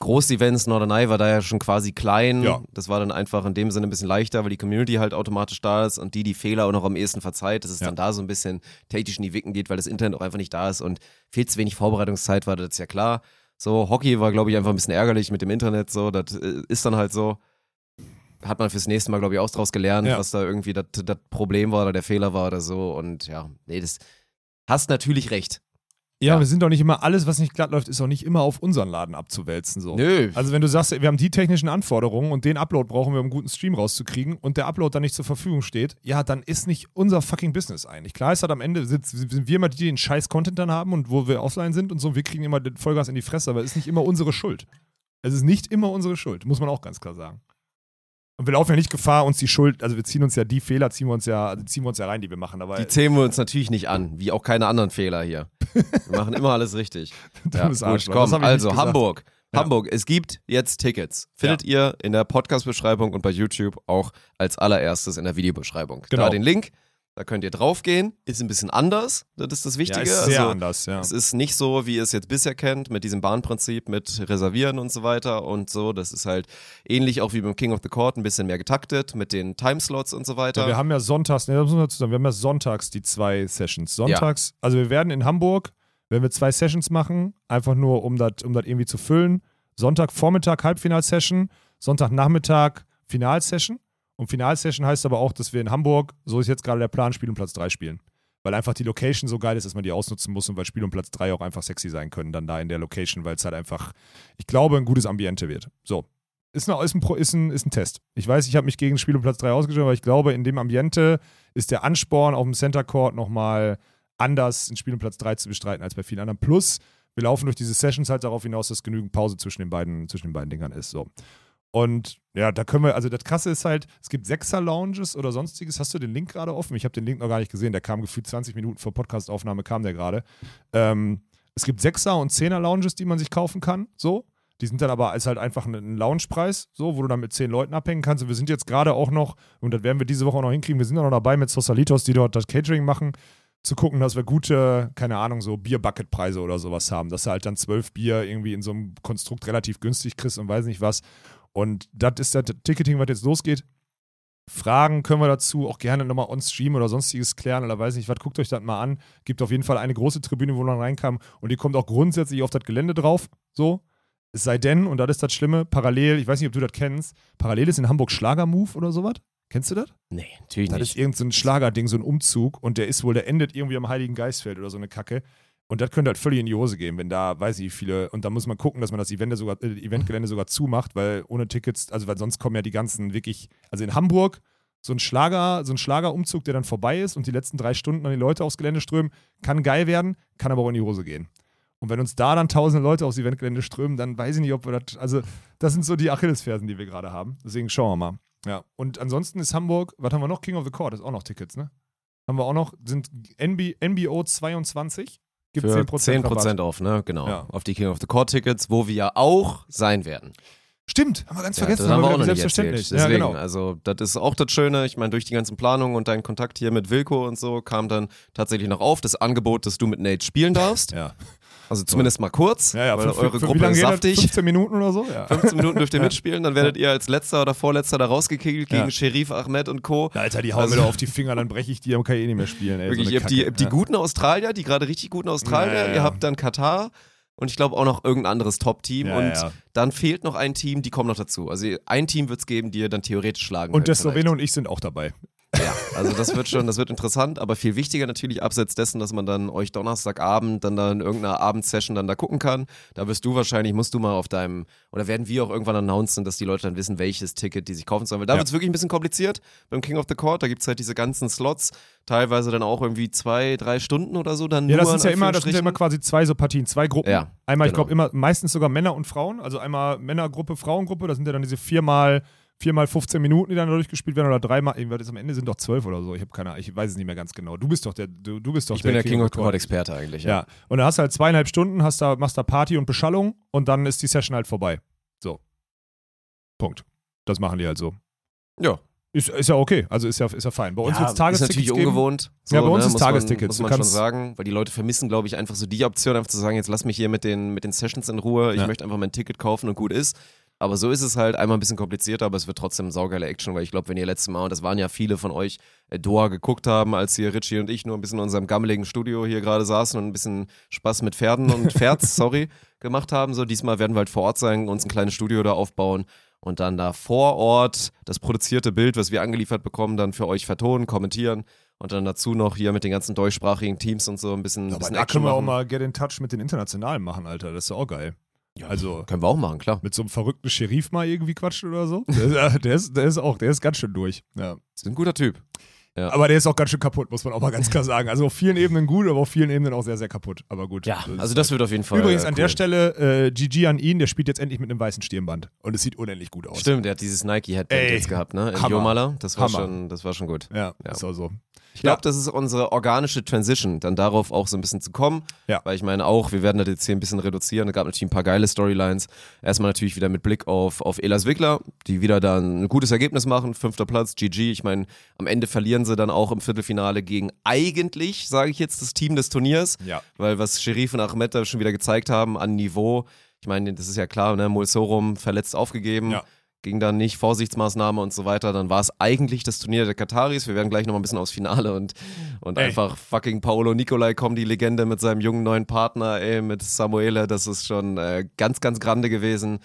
Groß-Events. Norderney war da ja schon quasi klein. Ja. Das war dann einfach in dem Sinne ein bisschen leichter, weil die Community halt automatisch da ist und die die Fehler auch noch am ehesten verzeiht, dass es Ja. dann da so ein bisschen technisch in die Wicken geht, weil das Internet auch einfach nicht da ist und viel zu wenig Vorbereitungszeit war, das ist ja klar. So, Hockey war, glaube ich, einfach ein bisschen ärgerlich mit dem Internet, so, das äh, ist dann halt so. Hat man fürs nächste Mal, glaube ich, auch draus gelernt, Ja. was da irgendwie das das Problem war oder der Fehler war oder so. Und ja, nee, das hast natürlich recht. Ja, Ja. wir sind doch nicht immer, alles, was nicht glatt läuft, ist auch nicht immer auf unseren Laden abzuwälzen. So. Nö. Also wenn du sagst, wir haben die technischen Anforderungen und den Upload brauchen wir, um einen guten Stream rauszukriegen und der Upload dann nicht zur Verfügung steht, ja, dann ist nicht unser fucking Business eigentlich. Klar ist halt am Ende, sind, sind wir immer die, die den scheiß Content dann haben und wo wir offline sind und so, wir kriegen immer den Vollgas in die Fresse, aber es ist nicht immer unsere Schuld. Es ist nicht immer unsere Schuld, muss man auch ganz klar sagen. Und wir laufen ja nicht Gefahr, uns die Schuld, also wir ziehen uns ja die Fehler, ziehen wir uns ja, also ziehen wir uns ja rein, die wir machen, aber die zählen wir uns natürlich nicht an, wie auch keine anderen Fehler hier. Wir machen immer alles richtig. <laughs> Ja, gut, Arschloch. komm, also. Hamburg. Ja. Hamburg, es gibt jetzt Tickets. Findet ihr in der Podcast-Beschreibung und bei YouTube auch als allererstes in der Videobeschreibung. Genau. Da den Link, da könnt ihr draufgehen. Ist ein bisschen anders, das ist das ja, Wichtige. ist sehr also, anders, ja. Es ist nicht so, wie ihr es jetzt bisher kennt, mit diesem Bahnprinzip, mit Reservieren und so weiter und so. Das ist halt ähnlich auch wie beim King of the Court, ein bisschen mehr getaktet mit den Timeslots und so weiter. Ja, wir haben ja sonntags, ne, das dazu sagen, wir haben ja sonntags die zwei Sessions. Sonntags, also wir werden in Hamburg, wenn wir zwei Sessions machen, einfach nur um das um das irgendwie zu füllen. Sonntagvormittag Halbfinalsession, Sonntagnachmittag Finalsession. Und Finalsession heißt aber auch, dass wir in Hamburg, so ist jetzt gerade der Plan, Spiel um Platz 3 spielen. weil einfach die Location so geil ist, dass man die ausnutzen muss und weil Spiel um Platz 3 auch einfach sexy sein können, dann da in der Location, weil es halt einfach, ich glaube, ein gutes Ambiente wird. So. Ist, eine, ist, ein, ist, ein, ist ein Test. Ich weiß, ich habe mich gegen Spiel um Platz 3 ausgeschaut, aber ich glaube, in dem Ambiente ist der Ansporn auf dem Center Court nochmal anders, ein Spiel um Platz 3 zu bestreiten als bei vielen anderen. Plus, wir laufen durch diese Sessions halt darauf hinaus, dass genügend Pause zwischen den beiden, zwischen den beiden Dingern ist. So. Und ja, da können wir, also das Krasse ist halt, es gibt Sechser-Lounges oder sonstiges. Hast du den Link gerade offen? Ich habe den Link noch gar nicht gesehen. Der kam gefühlt 20 Minuten vor Podcastaufnahme, kam der gerade. Ähm, es gibt Sechser- und Zehner-Lounges, die man sich kaufen kann. So. Die sind dann aber ist halt einfach ein- ein Loungepreis, so, wo du dann mit zehn Leuten abhängen kannst. Und wir sind jetzt gerade auch noch, und das werden wir diese Woche auch noch hinkriegen, wir sind auch noch dabei mit Sosalitos, die dort das Catering machen, zu gucken, dass wir gute, keine Ahnung, so Bier-Bucket-Preise oder sowas haben. Dass du halt dann zwölf Bier irgendwie in so einem Konstrukt relativ günstig kriegst und weiß nicht was. Und das ist das Ticketing, was jetzt losgeht. Fragen können wir dazu auch gerne nochmal on Stream oder sonstiges klären oder weiß nicht was. Guckt euch das mal an. Gibt auf jeden Fall eine große Tribüne, wo man reinkam und die kommt auch grundsätzlich auf das Gelände drauf. So. Es sei denn, und das ist das Schlimme, parallel, ich weiß nicht, ob du das kennst, parallel ist in Hamburg Schlagermove oder sowas. Kennst du das? Nee, natürlich Das nicht. ist irgendein so Schlagerding, so ein Umzug und der ist wohl, der endet irgendwie am Heiligen Geistfeld oder so eine Kacke. Und das könnte halt völlig in die Hose gehen, wenn da, weiß ich, viele, und da muss man gucken, dass man das Event sogar, äh, Eventgelände sogar zumacht, weil ohne Tickets, also weil sonst kommen ja die ganzen wirklich, also in Hamburg, so ein Schlager, so ein Schlagerumzug, der dann vorbei ist und die letzten drei Stunden an die Leute aufs Gelände strömen, kann geil werden, kann aber auch in die Hose gehen. Und wenn uns da dann tausende Leute aufs Eventgelände strömen, dann weiß ich nicht, ob wir das, also das sind so die Achillesfersen, die wir gerade haben. Deswegen schauen wir mal. Ja, und ansonsten ist Hamburg, was haben wir noch? King of the Court ist auch noch Tickets, ne? Haben wir auch noch, sind NB, NBO 22, gibt Für 10%, 10% Rabatt. auf, ne? Genau. Ja. Auf die King of the Court Tickets, wo wir ja auch sein werden. Stimmt, haben wir ganz Ja, vergessen. das haben wir auch noch nicht selbstverständlich. erzählt. Deswegen, ja, genau. also das ist auch das Schöne. Ich meine, durch die ganzen Planungen und deinen Kontakt hier mit Wilko und so kam dann tatsächlich noch auf das Angebot, dass du mit Nate spielen darfst. Ja, Also zumindest mal kurz, ja, ja weil für, eure für, Gruppe ist saftig. 15 Minuten oder so? Ja. 15 Minuten dürft ihr <laughs> mitspielen, dann werdet ihr als letzter oder vorletzter da rausgekegelt gegen Ja. Sheriff Ahmed und Co. Alter, die hauen Also- mir doch auf die Finger, dann breche ich die, dann kann ich eh nicht mehr spielen. Ey, Wirklich, so ihr habt die, die guten Australier, die gerade richtig guten Australier, ihr habt dann Katar und ich glaube auch noch irgendein anderes Top-Team Ja, und ja. dann fehlt noch ein Team, die kommen noch dazu. Also ein Team wird es geben, die ihr dann theoretisch schlagen Und der könnt. Slowene und ich sind auch dabei. Ja, also das wird schon, das wird interessant, aber viel wichtiger natürlich abseits dessen, dass man dann euch Donnerstagabend dann da in irgendeiner Abendsession dann da gucken kann. Da wirst du wahrscheinlich, musst du mal auf deinem, oder werden wir auch irgendwann announcen, dass die Leute dann wissen, welches Ticket die sich kaufen sollen. Weil da Ja. wird es wirklich ein bisschen kompliziert beim King of the Court. Da gibt es halt diese ganzen Slots, teilweise dann auch irgendwie zwei, drei Stunden oder so. Dann Ja, das sind in ja immer, das sind ja immer quasi zwei so Partien, zwei Gruppen. Ja, einmal, ich genau. glaube, immer meistens sogar Männer und Frauen. Also einmal Männergruppe, Frauengruppe. Das sind ja dann diese viermal, viermal 15 Minuten, die dann durchgespielt werden oder dreimal. Irgendwas am Ende sind doch zwölf oder so. Ich habe keine Ahnung, ich weiß es nicht mehr ganz genau. Du bist doch der, du, du bist doch Ich bin der King of Court Experte eigentlich. Ja. Und dann hast du halt zweieinhalb Stunden, hast da, machst da Party und Beschallung und dann ist die Session halt vorbei. So. Punkt. Das machen die halt so. Ja. Ist, ist ja okay. Also ist ja, ist ja fein. Bei uns ja, wird es ist Tagestickets natürlich geben. ungewohnt. So, Ja, bei uns ne, ist muss man- Tagestickets. Muss man schon sagen, weil die Leute vermissen, glaube ich, einfach so die Option, einfach zu sagen, jetzt lass mich hier mit den, mit den Sessions in Ruhe, ich Ja. möchte einfach mein Ticket kaufen und gut ist. Aber so ist es halt einmal ein bisschen komplizierter, aber es wird trotzdem saugeile Action, weil ich glaube, wenn ihr letztes Mal, und das waren ja viele von euch, äh, Doha geguckt haben, als hier Richie und ich nur ein bisschen in unserem gammeligen Studio hier gerade saßen und ein bisschen Spaß mit Pferden und Pferds, <laughs> sorry, gemacht haben. So, diesmal werden wir halt vor Ort sein, uns ein kleines Studio da aufbauen und dann da vor Ort das produzierte Bild, was wir angeliefert bekommen, dann für euch vertonen, kommentieren und dann dazu noch hier mit den ganzen deutschsprachigen Teams und so ein bisschen, ein Aber bisschen da Action können wir auch mal Get in Touch mit den Internationalen machen, Alter. Das ist ja auch geil. also Können wir auch machen, klar. mit so einem verrückten Sheriff mal irgendwie quatschen oder so. <laughs> Der, ist- der, ist, der ist auch, der ist ganz schön durch. Ja. Ist ein guter Typ. Ja. Aber der ist auch ganz schön kaputt, muss man auch mal ganz klar sagen. Also auf vielen Ebenen gut, aber auf vielen Ebenen auch sehr, sehr kaputt. Aber gut. Ja, ist also das wird auf jeden Fall. Übrigens äh, an cool. der Stelle, äh, GG an ihn, der spielt jetzt endlich mit einem weißen Stirnband. Und es sieht unendlich gut aus. Stimmt, der hat dieses Nike-Headband jetzt gehabt, ne? In. Jomala. Das war Hammer. schon, das war schon gut. Ja, Ja. ist auch so. Ich glaube, das ist unsere organische Transition, dann darauf auch so ein bisschen zu kommen. Ja. Weil ich meine auch, wir werden das jetzt hier ein bisschen reduzieren. Es gab natürlich ein paar geile Storylines. Erstmal natürlich wieder mit Blick auf, auf Elas Wickler, die wieder dann ein gutes Ergebnis machen. Fünfter Platz, GG. Ich meine, am Ende verlieren sie dann auch im Viertelfinale gegen eigentlich, sage ich jetzt, das Team des Turniers. Ja. Weil was Sherif und Ahmed da schon wieder gezeigt haben an Niveau, ich meine, das ist ja klar, ne? Mulsorum verletzt aufgegeben. Ja. Ging dann nicht, Vorsichtsmaßnahme und so weiter. Dann war es eigentlich das Turnier der Kataris. Wir werden gleich nochmal ein bisschen aufs Finale und, und Ey. einfach fucking Paolo Nicolai kommen, die Legende mit seinem jungen neuen Partner, ey, mit Samuele. Das ist schon äh, ganz, ganz grande gewesen.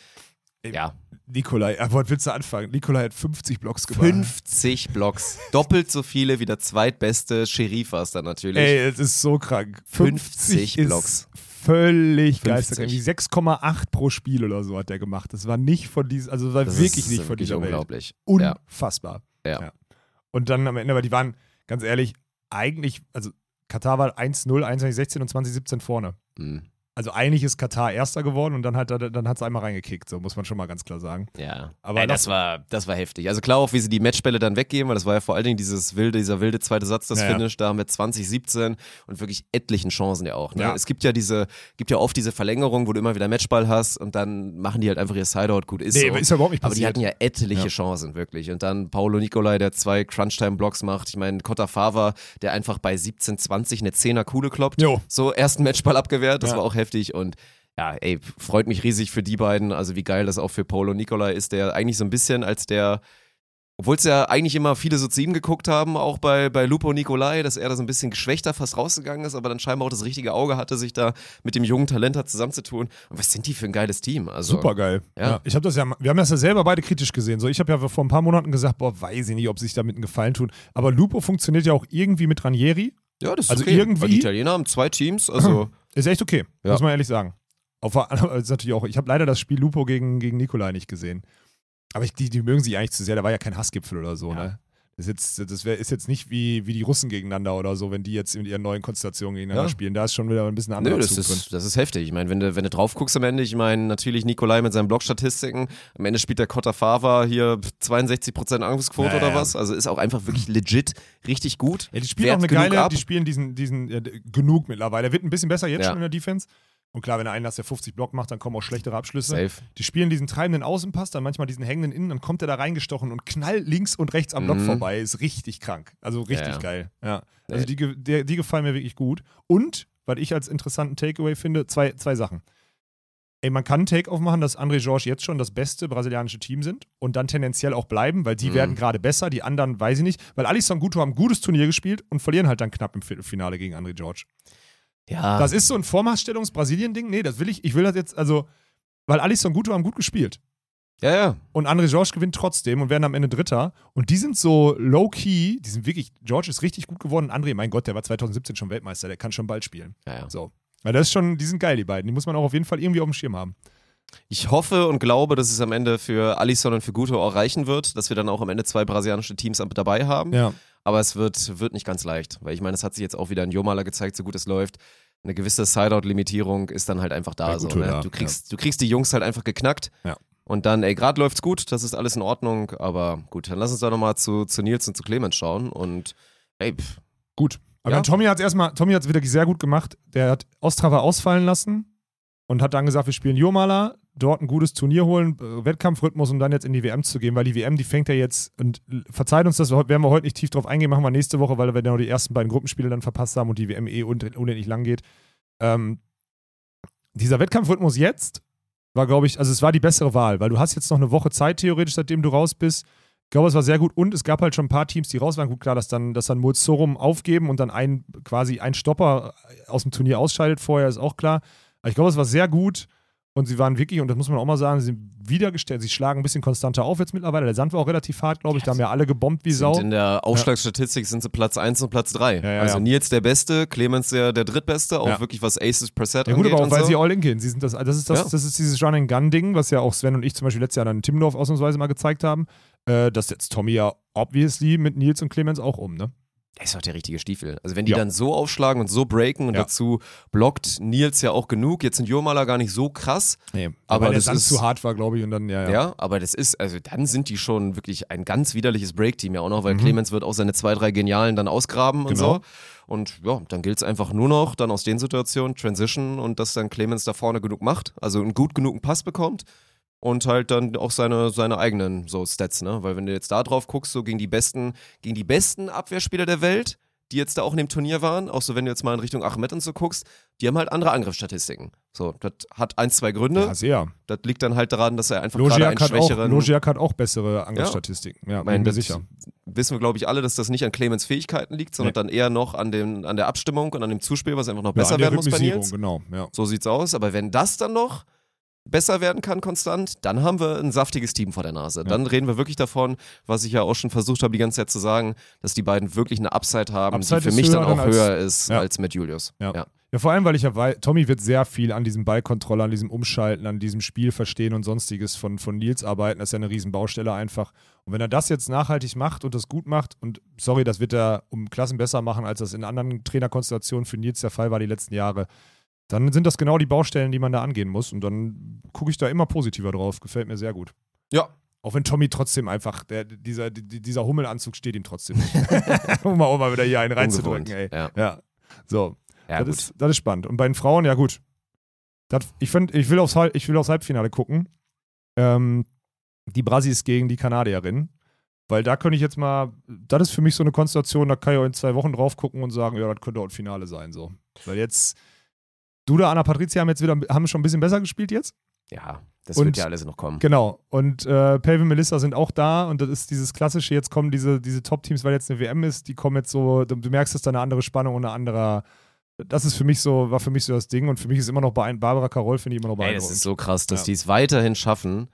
Ey, Ja, Nikolai, äh, wo willst du anfangen? Nikolai hat 50 Blocks gemacht. 50 Blocks. Doppelt so viele wie der zweitbeste Sheriff war es dann natürlich. Ey, es ist so krank. 50 ist Blocks. Völlig 50. geisteskrank. Wie 6,8 pro Spiel oder so hat der gemacht. Das war nicht von diesem, also war Das wirklich nicht von wirklich dieser Welt. unglaublich. Ja. Unfassbar. Ja. Und dann am Ende, aber die waren, ganz ehrlich, eigentlich, also Katar war 1-0, 2016 und 2017 vorne. Mhm. Also eigentlich ist Katar Erster geworden und dann hat er, dann einmal reingekickt, so muss man schon mal ganz klar sagen. Ja, Aber Ey, das, war, das war heftig. Also klar auch, wie sie die Matchbälle dann weggeben, weil das war ja vor allen Dingen dieses wilde, dieser wilde zweite Satz, das Ja. Finish da mit 2017 und wirklich etlichen Chancen ja auch. Ne? Ja. Es gibt ja diese, gibt ja oft diese Verlängerung, wo du immer wieder Matchball hast und dann machen die halt einfach ihr Sideout gut ist. Nee, so. ist ja überhaupt nicht Aber die passiert. hatten ja etliche Ja. Chancen, wirklich. Und dann Paolo Nicolai, der zwei Crunchtime-Blocks macht. Ich meine, Cotta Fava, der einfach bei 17, 20 eine Zehner Kuhle kloppt. Jo. So, ersten Matchball abgewehrt, das war auch heftig und ja, ey, freut mich riesig für die beiden. Also wie geil das auch für Paolo Nicolai ist, der eigentlich so ein bisschen als der, obwohl es ja eigentlich immer viele so zu ihm geguckt haben, auch bei, bei Lupo Nicolai, dass er da so ein bisschen geschwächter fast rausgegangen ist, aber dann scheinbar auch das richtige Auge hatte, sich da mit dem jungen Talent hat zusammenzutun. Und was sind die für ein geiles Team? Also, Super geil. Ja. Ja. Ich habe das ja, wir haben das ja selber beide kritisch gesehen. So, ich habe ja vor ein paar Monaten gesagt, boah, weiß ich nicht, ob sich damit einen Gefallen tun. Aber Lupo funktioniert ja auch irgendwie mit Ranieri. Ja, das ist Also okay. irgendwie- Weil die Italiener haben zwei Teams, also <clears throat> Ist echt okay, Ja. muss man ehrlich sagen. Auf, ist natürlich auch, ich habe leider das Spiel Lupo gegen, gegen Nikolai nicht gesehen. Aber ich, die, die mögen sich eigentlich zu sehr. Da war ja kein Hassgipfel oder so, Ja. ne? Das, ist jetzt, das wär, ist jetzt nicht wie, wie die Russen gegeneinander oder so, wenn die jetzt in ihren neuen Konstellationen gegeneinander Ja. spielen. Da ist schon wieder ein bisschen anderer Nö, das Zug drin. ist, das ist heftig. Ich meine, wenn du, wenn du drauf guckst am Ende, ich meine, natürlich Nikolai mit seinen Blockstatistiken, am Ende spielt der Cotta Fava hier 62% Angriffsquote Ja, oder was. Also ist auch einfach wirklich legit richtig gut. Ja, die spielen Wehrt auch eine geile, ab. die spielen diesen, diesen ja, genug mittlerweile. Er wird ein bisschen besser jetzt schon in der Defense. Und klar, wenn er einen hast, der 50 Block macht, dann kommen auch schlechtere Abschlüsse. Safe. Die spielen diesen treibenden Außenpass, dann manchmal diesen hängenden Innen, dann kommt er da reingestochen und knallt links und rechts am Block Mhm. vorbei. Ist richtig krank. Also richtig Ja, ja. geil. Ja. Also die, der, die gefallen mir wirklich gut. Und, weil ich als interessanten Takeaway finde, zwei, zwei Sachen. Ey, man kann einen Take-off machen, dass André Jorge jetzt schon das beste brasilianische Team sind und dann tendenziell auch bleiben, weil die Mhm. werden gerade besser, die anderen weiß ich nicht. Weil Alisson Guto haben ein gutes Turnier gespielt und verlieren halt dann knapp im Viertelfinale gegen André George. Ja. Das ist so ein Vormachtstellungs-Brasilien-Ding. Nee, das will ich. Ich will das jetzt, also, weil Alisson Guto haben gut gespielt. ja, ja. Und André George gewinnt trotzdem und werden am Ende Dritter. Und die sind so low-key, die sind wirklich, George ist richtig gut geworden. André, mein Gott, der war 2017 schon Weltmeister, der kann schon bald spielen. ja, ja. So. Weil das ist schon, die sind geil, die beiden. Die muss man auch auf jeden Fall irgendwie auf dem Schirm haben. Ich hoffe und glaube, dass es am Ende für Alisson und für Guto auch reichen wird, dass wir dann auch am Ende zwei brasilianische Teams ab- dabei haben. Ja. Aber es wird, wird nicht ganz leicht, weil ich meine, es hat sich jetzt auch wieder in Jomala gezeigt, so gut es läuft. Eine gewisse Sideout-Limitierung ist dann halt einfach da. Bei So, Guto ne? da, du, kriegst, du kriegst die Jungs halt einfach geknackt. Ja. Und dann, ey, gerade läuft's gut, das ist alles in Ordnung, aber gut, dann lass uns doch nochmal zu, zu Nils und zu Clemens schauen. Und ey, pff, Gut. Aber Ja. dann Tommy hat es erstmal, Tommy hat es wieder sehr gut gemacht. Der hat Ostrava ausfallen lassen und hat dann gesagt, wir spielen Jomala, dort ein gutes Turnier holen, äh, Wettkampfrhythmus, um dann jetzt in die WM zu gehen, weil die WM, die fängt ja jetzt, und verzeiht uns das, werden wir heute nicht tief drauf eingehen, machen wir nächste Woche, weil wir dann noch die ersten beiden Gruppenspiele dann verpasst haben und die WM eh un- unendlich lang geht. Ähm, dieser Wettkampfrhythmus jetzt war, glaube ich, also es war die bessere Wahl, weil du hast jetzt noch eine Woche Zeit theoretisch, seitdem du raus bist. Ich glaube, es war sehr gut und es gab halt schon ein paar Teams, die raus waren. Gut, klar, dass dann, dass dann Mulzorum aufgeben und dann ein, quasi ein Stopper aus dem Turnier ausscheidet vorher, ist auch klar. Aber ich glaube, es war sehr gut und sie waren wirklich, und das muss man auch mal sagen, sie sind wiedergestellt. Sie schlagen ein bisschen konstanter auf jetzt mittlerweile. Der Sand war auch relativ hart, glaube ich. Da haben ja alle gebombt wie Sau. in der Aufschlagsstatistik sind sie Platz 1 und Platz 3. Ja, ja, also ja. Nils der Beste, Clemens der, der Drittbeste, auch Ja. wirklich was Aces per Set Ja gut, angeht aber auch weil so. sie all in gehen. Sie sind das, das, ist das, Ja. das ist dieses Run-and-Gun-Ding, was ja auch Sven und ich zum Beispiel letztes Jahr dann in Timmendorf ausnahmsweise mal gezeigt haben. Äh, das setzt Tommy ja obviously mit Nils und Clemens auch um, ne? Das ist doch der richtige Stiefel. Also wenn die Ja. dann so aufschlagen und so breaken und Ja. dazu blockt Nils ja auch genug. Jetzt sind Jomala gar nicht so krass. Nee, Aber das ist- zu hart war, glaube ich, und dann, ja, Ja. ja. aber das ist, also dann sind die schon wirklich ein ganz widerliches Break-Team ja auch noch, weil Mhm. Clemens wird auch seine zwei, drei Genialen dann ausgraben und Genau. so. Und ja, dann gilt es einfach nur noch dann aus den Situationen Transition und dass dann Clemens da vorne genug macht, also einen gut genugen Pass bekommt und halt dann auch seine, seine eigenen so Stats, ne? Weil wenn du jetzt da drauf guckst, so gegen die besten, gegen die besten Abwehrspieler der Welt, die jetzt da auch in dem Turnier waren, auch so wenn du jetzt mal in Richtung Ahmed und so guckst, die haben halt andere Angriffsstatistiken. So, das hat ein, zwei Gründe. Ja, sehr. Das liegt dann halt daran, dass er einfach gerade einen Logiak hat, auch, schwächeren. Logiak hat auch bessere Angriffsstatistiken. Ja, Ich meine, bin mir sicher. wissen wir, glaube ich, alle, dass das nicht an Clemens Fähigkeiten liegt, sondern Nee. dann eher noch an, den, an der Abstimmung und an dem Zuspiel, was einfach noch Ja, besser werden muss bei Nils. Genau, ja. So sieht's aus. Aber wenn das dann noch besser werden kann konstant, dann haben wir ein saftiges Team vor der Nase. Dann reden wir wirklich davon, was ich ja auch schon versucht habe, die ganze Zeit zu sagen, dass die beiden wirklich eine Upside haben, Upside die für mich dann auch als- höher ist Ja. als mit Julius. Ja. Ja. Ja, vor allem, weil ich ja weiß, Tommy wird sehr viel an diesem Ballkontrolle, an diesem Umschalten, an diesem Spiel verstehen und sonstiges von, von Nils arbeiten. Das ist ja eine Riesenbaustelle einfach. Und wenn er das jetzt nachhaltig macht und das gut macht, und sorry, das wird er um Klassen besser machen, als das in anderen Trainerkonstellationen für Nils der Fall war die letzten Jahre, dann sind das genau die Baustellen, die man da angehen muss. Und dann gucke ich da immer positiver drauf. Gefällt mir sehr gut. Ja. Auch wenn Tommy trotzdem einfach, der, dieser, die- dieser Hummelanzug steht ihm trotzdem nicht. <laughs> um mal, um mal wieder hier einen reinzudrücken, ey. Ja, Ja. So, ja das, ist, das ist spannend. Und bei den Frauen, ja gut. Das, ich, find, ich, will aufs, ich will aufs Halbfinale gucken. Ähm, die Brasis gegen die Kanadierin. Weil da könnte ich jetzt mal, das ist für mich so eine Konstellation, da kann ich auch in zwei Wochen drauf gucken und sagen, ja, das könnte auch ein Finale sein. So. Weil jetzt, Duda, Anna Patricia haben jetzt wieder, haben schon ein bisschen besser gespielt jetzt. Ja, das Und- wird ja alles noch kommen. Genau. Und äh, Pelvin Melissa sind auch da und das ist dieses klassische, jetzt kommen diese, diese Top-Teams, weil jetzt eine WM ist, die kommen jetzt so, du, du merkst, dass da eine andere Spannung und eine andere. Das ist für mich so, war für mich so das Ding und für mich ist immer noch bei Barbara Carol, finde ich immer noch Ey, beeindruckend. das ist so krass, dass Ja. die es weiterhin schaffen.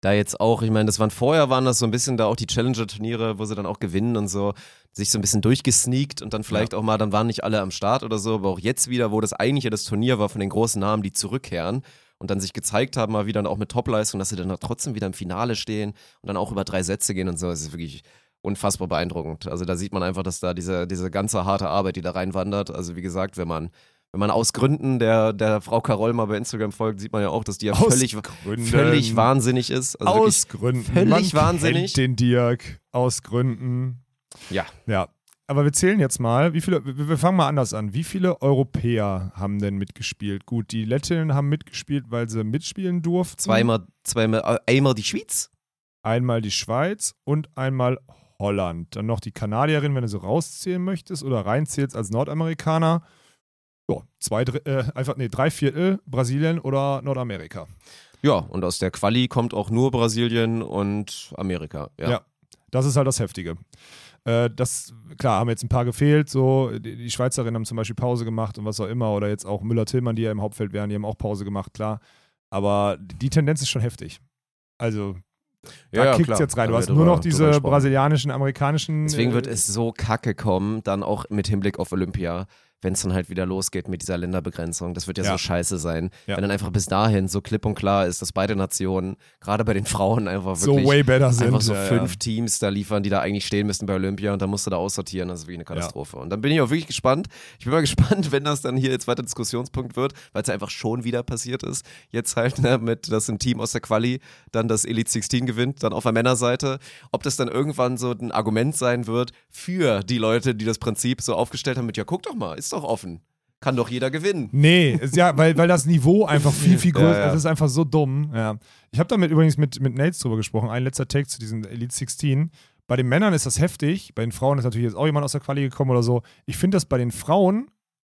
Da jetzt auch, ich meine, das waren vorher waren das so ein bisschen da auch die Challenger-Turniere, wo sie dann auch gewinnen und so, sich so ein bisschen durchgesneakt und dann vielleicht auch mal, dann waren nicht alle am Start oder so, aber auch jetzt wieder, wo das eigentlich ja das Turnier war von den großen Namen, die zurückkehren und dann sich gezeigt haben, mal wieder auch mit Topleistung, dass sie dann trotzdem wieder im Finale stehen und dann auch über drei Sätze gehen und so, das ist wirklich unfassbar beeindruckend. Also da sieht man einfach, dass da diese, diese ganze harte Arbeit, die da reinwandert, also wie gesagt, wenn man wenn man aus Gründen der, der Frau Carol mal bei Instagram folgt, sieht man ja auch, dass die ja Aus völlig, Gründen. völlig wahnsinnig ist. Also aus Gründen. völlig Man wahnsinnig. Kennt den Dirk aus Gründen. ja. Ja. Aber wir zählen jetzt mal, wie viele, wir wir fangen mal anders an. Wie viele Europäer haben denn mitgespielt? Gut, die Lettinnen haben mitgespielt, weil sie mitspielen durften. Zweimal, zweimal, äh, einmal die Schweiz. Einmal die Schweiz und einmal Holland. Dann noch die Kanadierin, wenn du so rauszählen möchtest oder reinzählst als Nordamerikaner. Ja, zwei, äh, einfach, nee, drei Viertel Brasilien oder Nordamerika. Ja, und aus der Quali kommt auch nur Brasilien und Amerika. Ja. Ja. Das ist halt das Heftige. Äh, das, klar, haben jetzt ein paar gefehlt, so, die, die Schweizerinnen haben zum Beispiel Pause gemacht und was auch immer, oder jetzt auch Müller-Tillmann, die ja im Hauptfeld wären, die haben auch Pause gemacht, klar. Aber die Tendenz ist schon heftig. Also, da ja, kickt's klar. jetzt rein. Du hast nur noch diese brasilianischen, amerikanischen. Deswegen äh, wird es so kacke kommen, dann auch mit Hinblick auf Olympia, wenn es dann halt wieder losgeht mit dieser Länderbegrenzung. Das wird ja, Ja. so scheiße sein. Ja. Wenn dann einfach bis dahin so klipp und klar ist, dass beide Nationen, gerade bei den Frauen, einfach so wirklich way better sind. einfach so ja, fünf. Teams da liefern, die da eigentlich stehen müssten bei Olympia und dann musst du da aussortieren. Das ist wirklich eine Katastrophe. Und dann bin ich auch wirklich gespannt. Ich bin mal <laughs> gespannt, wenn das dann hier jetzt weiter Diskussionspunkt wird, weil es ja einfach schon wieder passiert ist. Jetzt halt ne, mit, dass ein Team aus der Quali dann das Elite 16 gewinnt, dann auf der Männerseite. Ob das dann irgendwann so ein Argument sein wird für die Leute, die das Prinzip so aufgestellt haben mit, ja guck doch mal, ist doch offen. Kann doch jeder gewinnen. Nee, ist ja, weil, weil das Niveau einfach viel, <laughs> viel Ja, größer ist. ja. Das ist einfach so dumm. Ja. Ich habe damit übrigens mit, mit Nates drüber gesprochen. Ein letzter Take zu diesem Elite 16. Bei den Männern ist das heftig. Bei den Frauen ist natürlich jetzt auch jemand aus der Quali gekommen oder so. Ich finde, dass bei den Frauen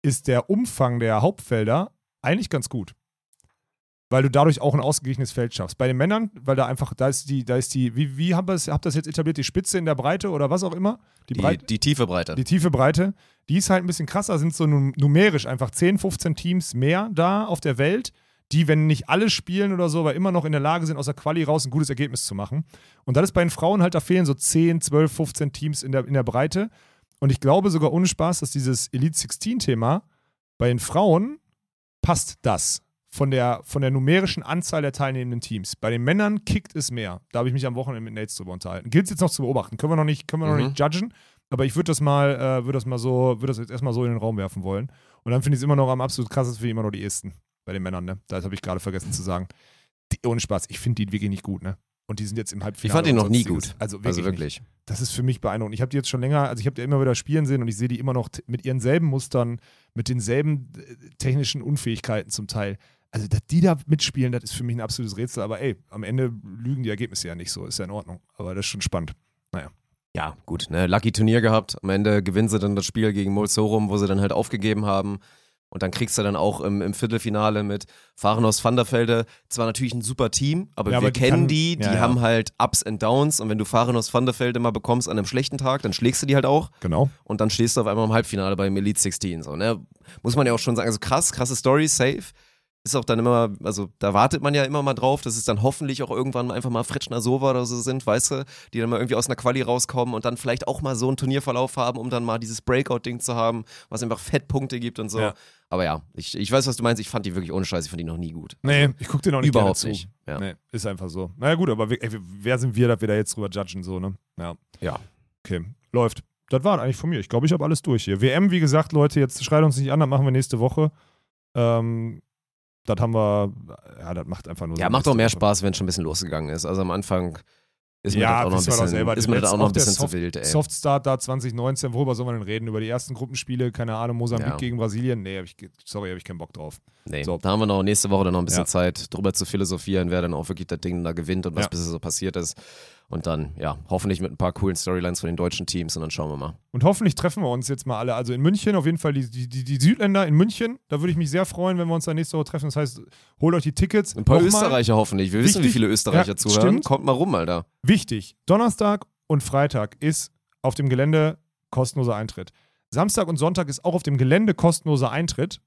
ist der Umfang der Hauptfelder eigentlich ganz gut. Weil du dadurch auch ein ausgeglichenes Feld schaffst. Bei den Männern, weil da einfach, da ist die, da ist die, wie, wie habt ihr das, habt ihr das jetzt etabliert, die Spitze in der Breite oder was auch immer? Die Die, Breite? die tiefe Breite. Die tiefe Breite, die ist halt ein bisschen krasser, sind so num- numerisch einfach 10, 15 Teams mehr da auf der Welt, die, wenn nicht alle spielen oder so, aber immer noch in der Lage sind, aus der Quali raus ein gutes Ergebnis zu machen. Und das ist bei den Frauen halt, da fehlen so 10, 12, 15 Teams in der, in der Breite. Und ich glaube sogar ohne Spaß, dass dieses Elite 16-Thema bei den Frauen passt das von der, von der numerischen Anzahl der teilnehmenden Teams. Bei den Männern kickt es mehr. Da habe ich mich am Wochenende mit Nates drüber unterhalten. Gilt es jetzt noch zu beobachten. Können wir noch nicht, können wir noch Mhm. nicht judgen. Aber ich würde das mal, äh, würde das mal so, würde das jetzt erstmal so in den Raum werfen wollen. Und dann finde ich es immer noch am absolut krassesten, ich immer noch die Esten bei den Männern, ne? Das habe ich gerade vergessen zu sagen. Die, ohne Spaß, ich finde die wirklich nicht gut, ne? Und die sind jetzt im Halbfinale. Ich fand die noch nie gut. Also wirklich. also wirklich. Das ist für mich beeindruckend. Ich habe die jetzt schon länger, also ich habe die immer wieder spielen sehen und ich sehe die immer noch mit ihren selben Mustern, mit denselben äh, technischen Unfähigkeiten zum Teil. Also, dass die da mitspielen, das ist für mich ein absolutes Rätsel. Aber ey, am Ende lügen die Ergebnisse ja nicht so. Ist ja in Ordnung. Aber das ist schon spannend. Ja, gut, ne, Lucky Turnier gehabt. Am Ende gewinnen sie dann das Spiel gegen Mulsorum, wo sie dann halt aufgegeben haben. Und dann kriegst du dann auch im, im Viertelfinale mit Fahrenhaus van der Velde zwar natürlich ein super Team, aber Ja, wir aber die kennen kann- die, die ja, ja. haben halt Ups and Downs und wenn du Fahrenhaus van der Velde mal bekommst an einem schlechten Tag, dann schlägst du die halt auch Genau. und dann stehst du auf einmal im Halbfinale beim Elite 16. So, ne? Muss man ja auch schon sagen, also krass, krasse Story, safe. Ist auch dann immer, also da wartet man ja immer mal drauf, dass es dann hoffentlich auch irgendwann einfach mal Fritschner Sova oder so sind, weißt du, die dann mal irgendwie aus einer Quali rauskommen und dann vielleicht auch mal so einen Turnierverlauf haben, um dann mal dieses Breakout-Ding zu haben, was einfach Fettpunkte gibt und so. Ja. Aber ja, ich, ich weiß, was du meinst, ich fand die wirklich ohne Scheiß, ich fand die noch nie gut. Nee, ich guck dir noch nicht Überhaupt nicht. Ja. Nee, ist einfach so. Naja, gut, aber ey, wer sind wir, dass wir da jetzt drüber judgen, so, ne? Ja. Ja. Okay, läuft. Das war eigentlich von mir. Ich glaube, ich habe alles durch hier. WM, wie gesagt, Leute, jetzt schreit uns nicht an, das machen wir nächste Woche. Ähm, das haben wir, ja, das macht einfach nur Ja, Sinn, macht doch nächste mehr. Spaß, wenn schon ein bisschen losgegangen ist. Also am Anfang ist mir Ja, das auch noch ein bisschen, selber. ist mir das auch noch ein bisschen Soft- zu wild, ey. Softstart da 2019, worüber soll man denn reden? Über die ersten Gruppenspiele, keine Ahnung, Mosambik Ja. gegen Brasilien? Nee, hab ich, sorry, habe ich keinen Bock drauf. Nee, So. da haben wir noch nächste Woche dann noch ein bisschen Ja. Zeit, drüber zu philosophieren, wer dann auch wirklich das Ding da gewinnt und was bisher so passiert ist. Und dann, ja, hoffentlich mit ein paar coolen Storylines von den deutschen Teams und dann schauen wir mal. Und hoffentlich treffen wir uns jetzt mal alle. Also in München, auf jeden Fall die, die, die, Südländer in München. Da würde ich mich sehr freuen, wenn wir uns da nächste Woche treffen. Das heißt, holt euch die Tickets. Ein paar Nochmal. Österreicher hoffentlich. Wir wissen, wie Wichtig- viele Österreicher Ja, zuhören. stimmt. Kommt mal rum, Alter. Wichtig, Donnerstag und Freitag ist auf dem Gelände kostenloser Eintritt. Samstag und Sonntag ist auch auf dem Gelände kostenloser Eintritt,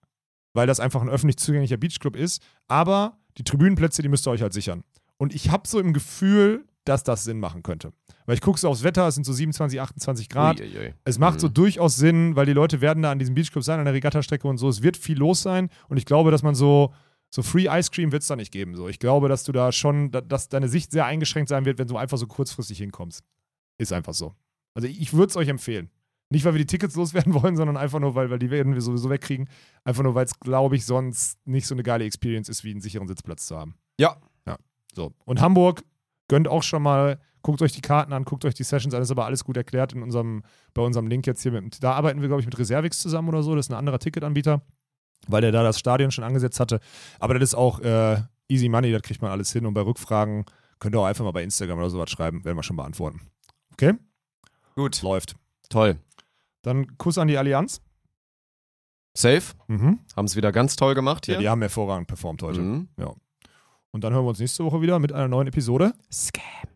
weil das einfach ein öffentlich zugänglicher Beachclub ist. Aber die Tribünenplätze, die müsst ihr euch halt sichern. Und ich habe so im Gefühl, dass das Sinn machen könnte. Weil ich gucke so aufs Wetter, es sind so 27, 28 Grad. Uiuiui. Es macht so Mhm. durchaus Sinn, weil die Leute werden da an diesem Beachclub sein, an der Regattastrecke und so. Es wird viel los sein und ich glaube, dass man so, so Free Ice Cream wird es da nicht geben. So. Ich glaube, dass du da schon, da- dass deine Sicht sehr eingeschränkt sein wird, wenn du einfach so kurzfristig hinkommst. Ist einfach so. Also ich würde es euch empfehlen. Nicht, weil wir die Tickets loswerden <laughs> wollen, sondern einfach nur, weil, weil die werden wir sowieso wegkriegen. Einfach nur, weil es, glaube ich, sonst nicht so eine geile Experience ist, wie einen sicheren Sitzplatz zu haben. Ja. Ja. So. Und Hamburg gönnt auch schon mal, guckt euch die Karten an, guckt euch die Sessions an, ist aber alles gut erklärt in unserem, bei unserem Link jetzt hier. Mit, da arbeiten wir, glaube ich, mit Reservix zusammen oder so. Das ist ein anderer Ticketanbieter, weil der da das Stadion schon angesetzt hatte. Aber das ist auch äh, easy money, das kriegt man alles hin. Und bei Rückfragen könnt ihr auch einfach mal bei Instagram oder sowas schreiben, werden wir schon beantworten. Okay? Gut. Läuft. Toll. Dann Kuss an die Allianz. Safe. Mhm. Haben es wieder ganz toll gemacht Ja, hier. die haben hervorragend performt heute. Mhm. Und dann hören wir uns nächste Woche wieder mit einer neuen Episode. Scam.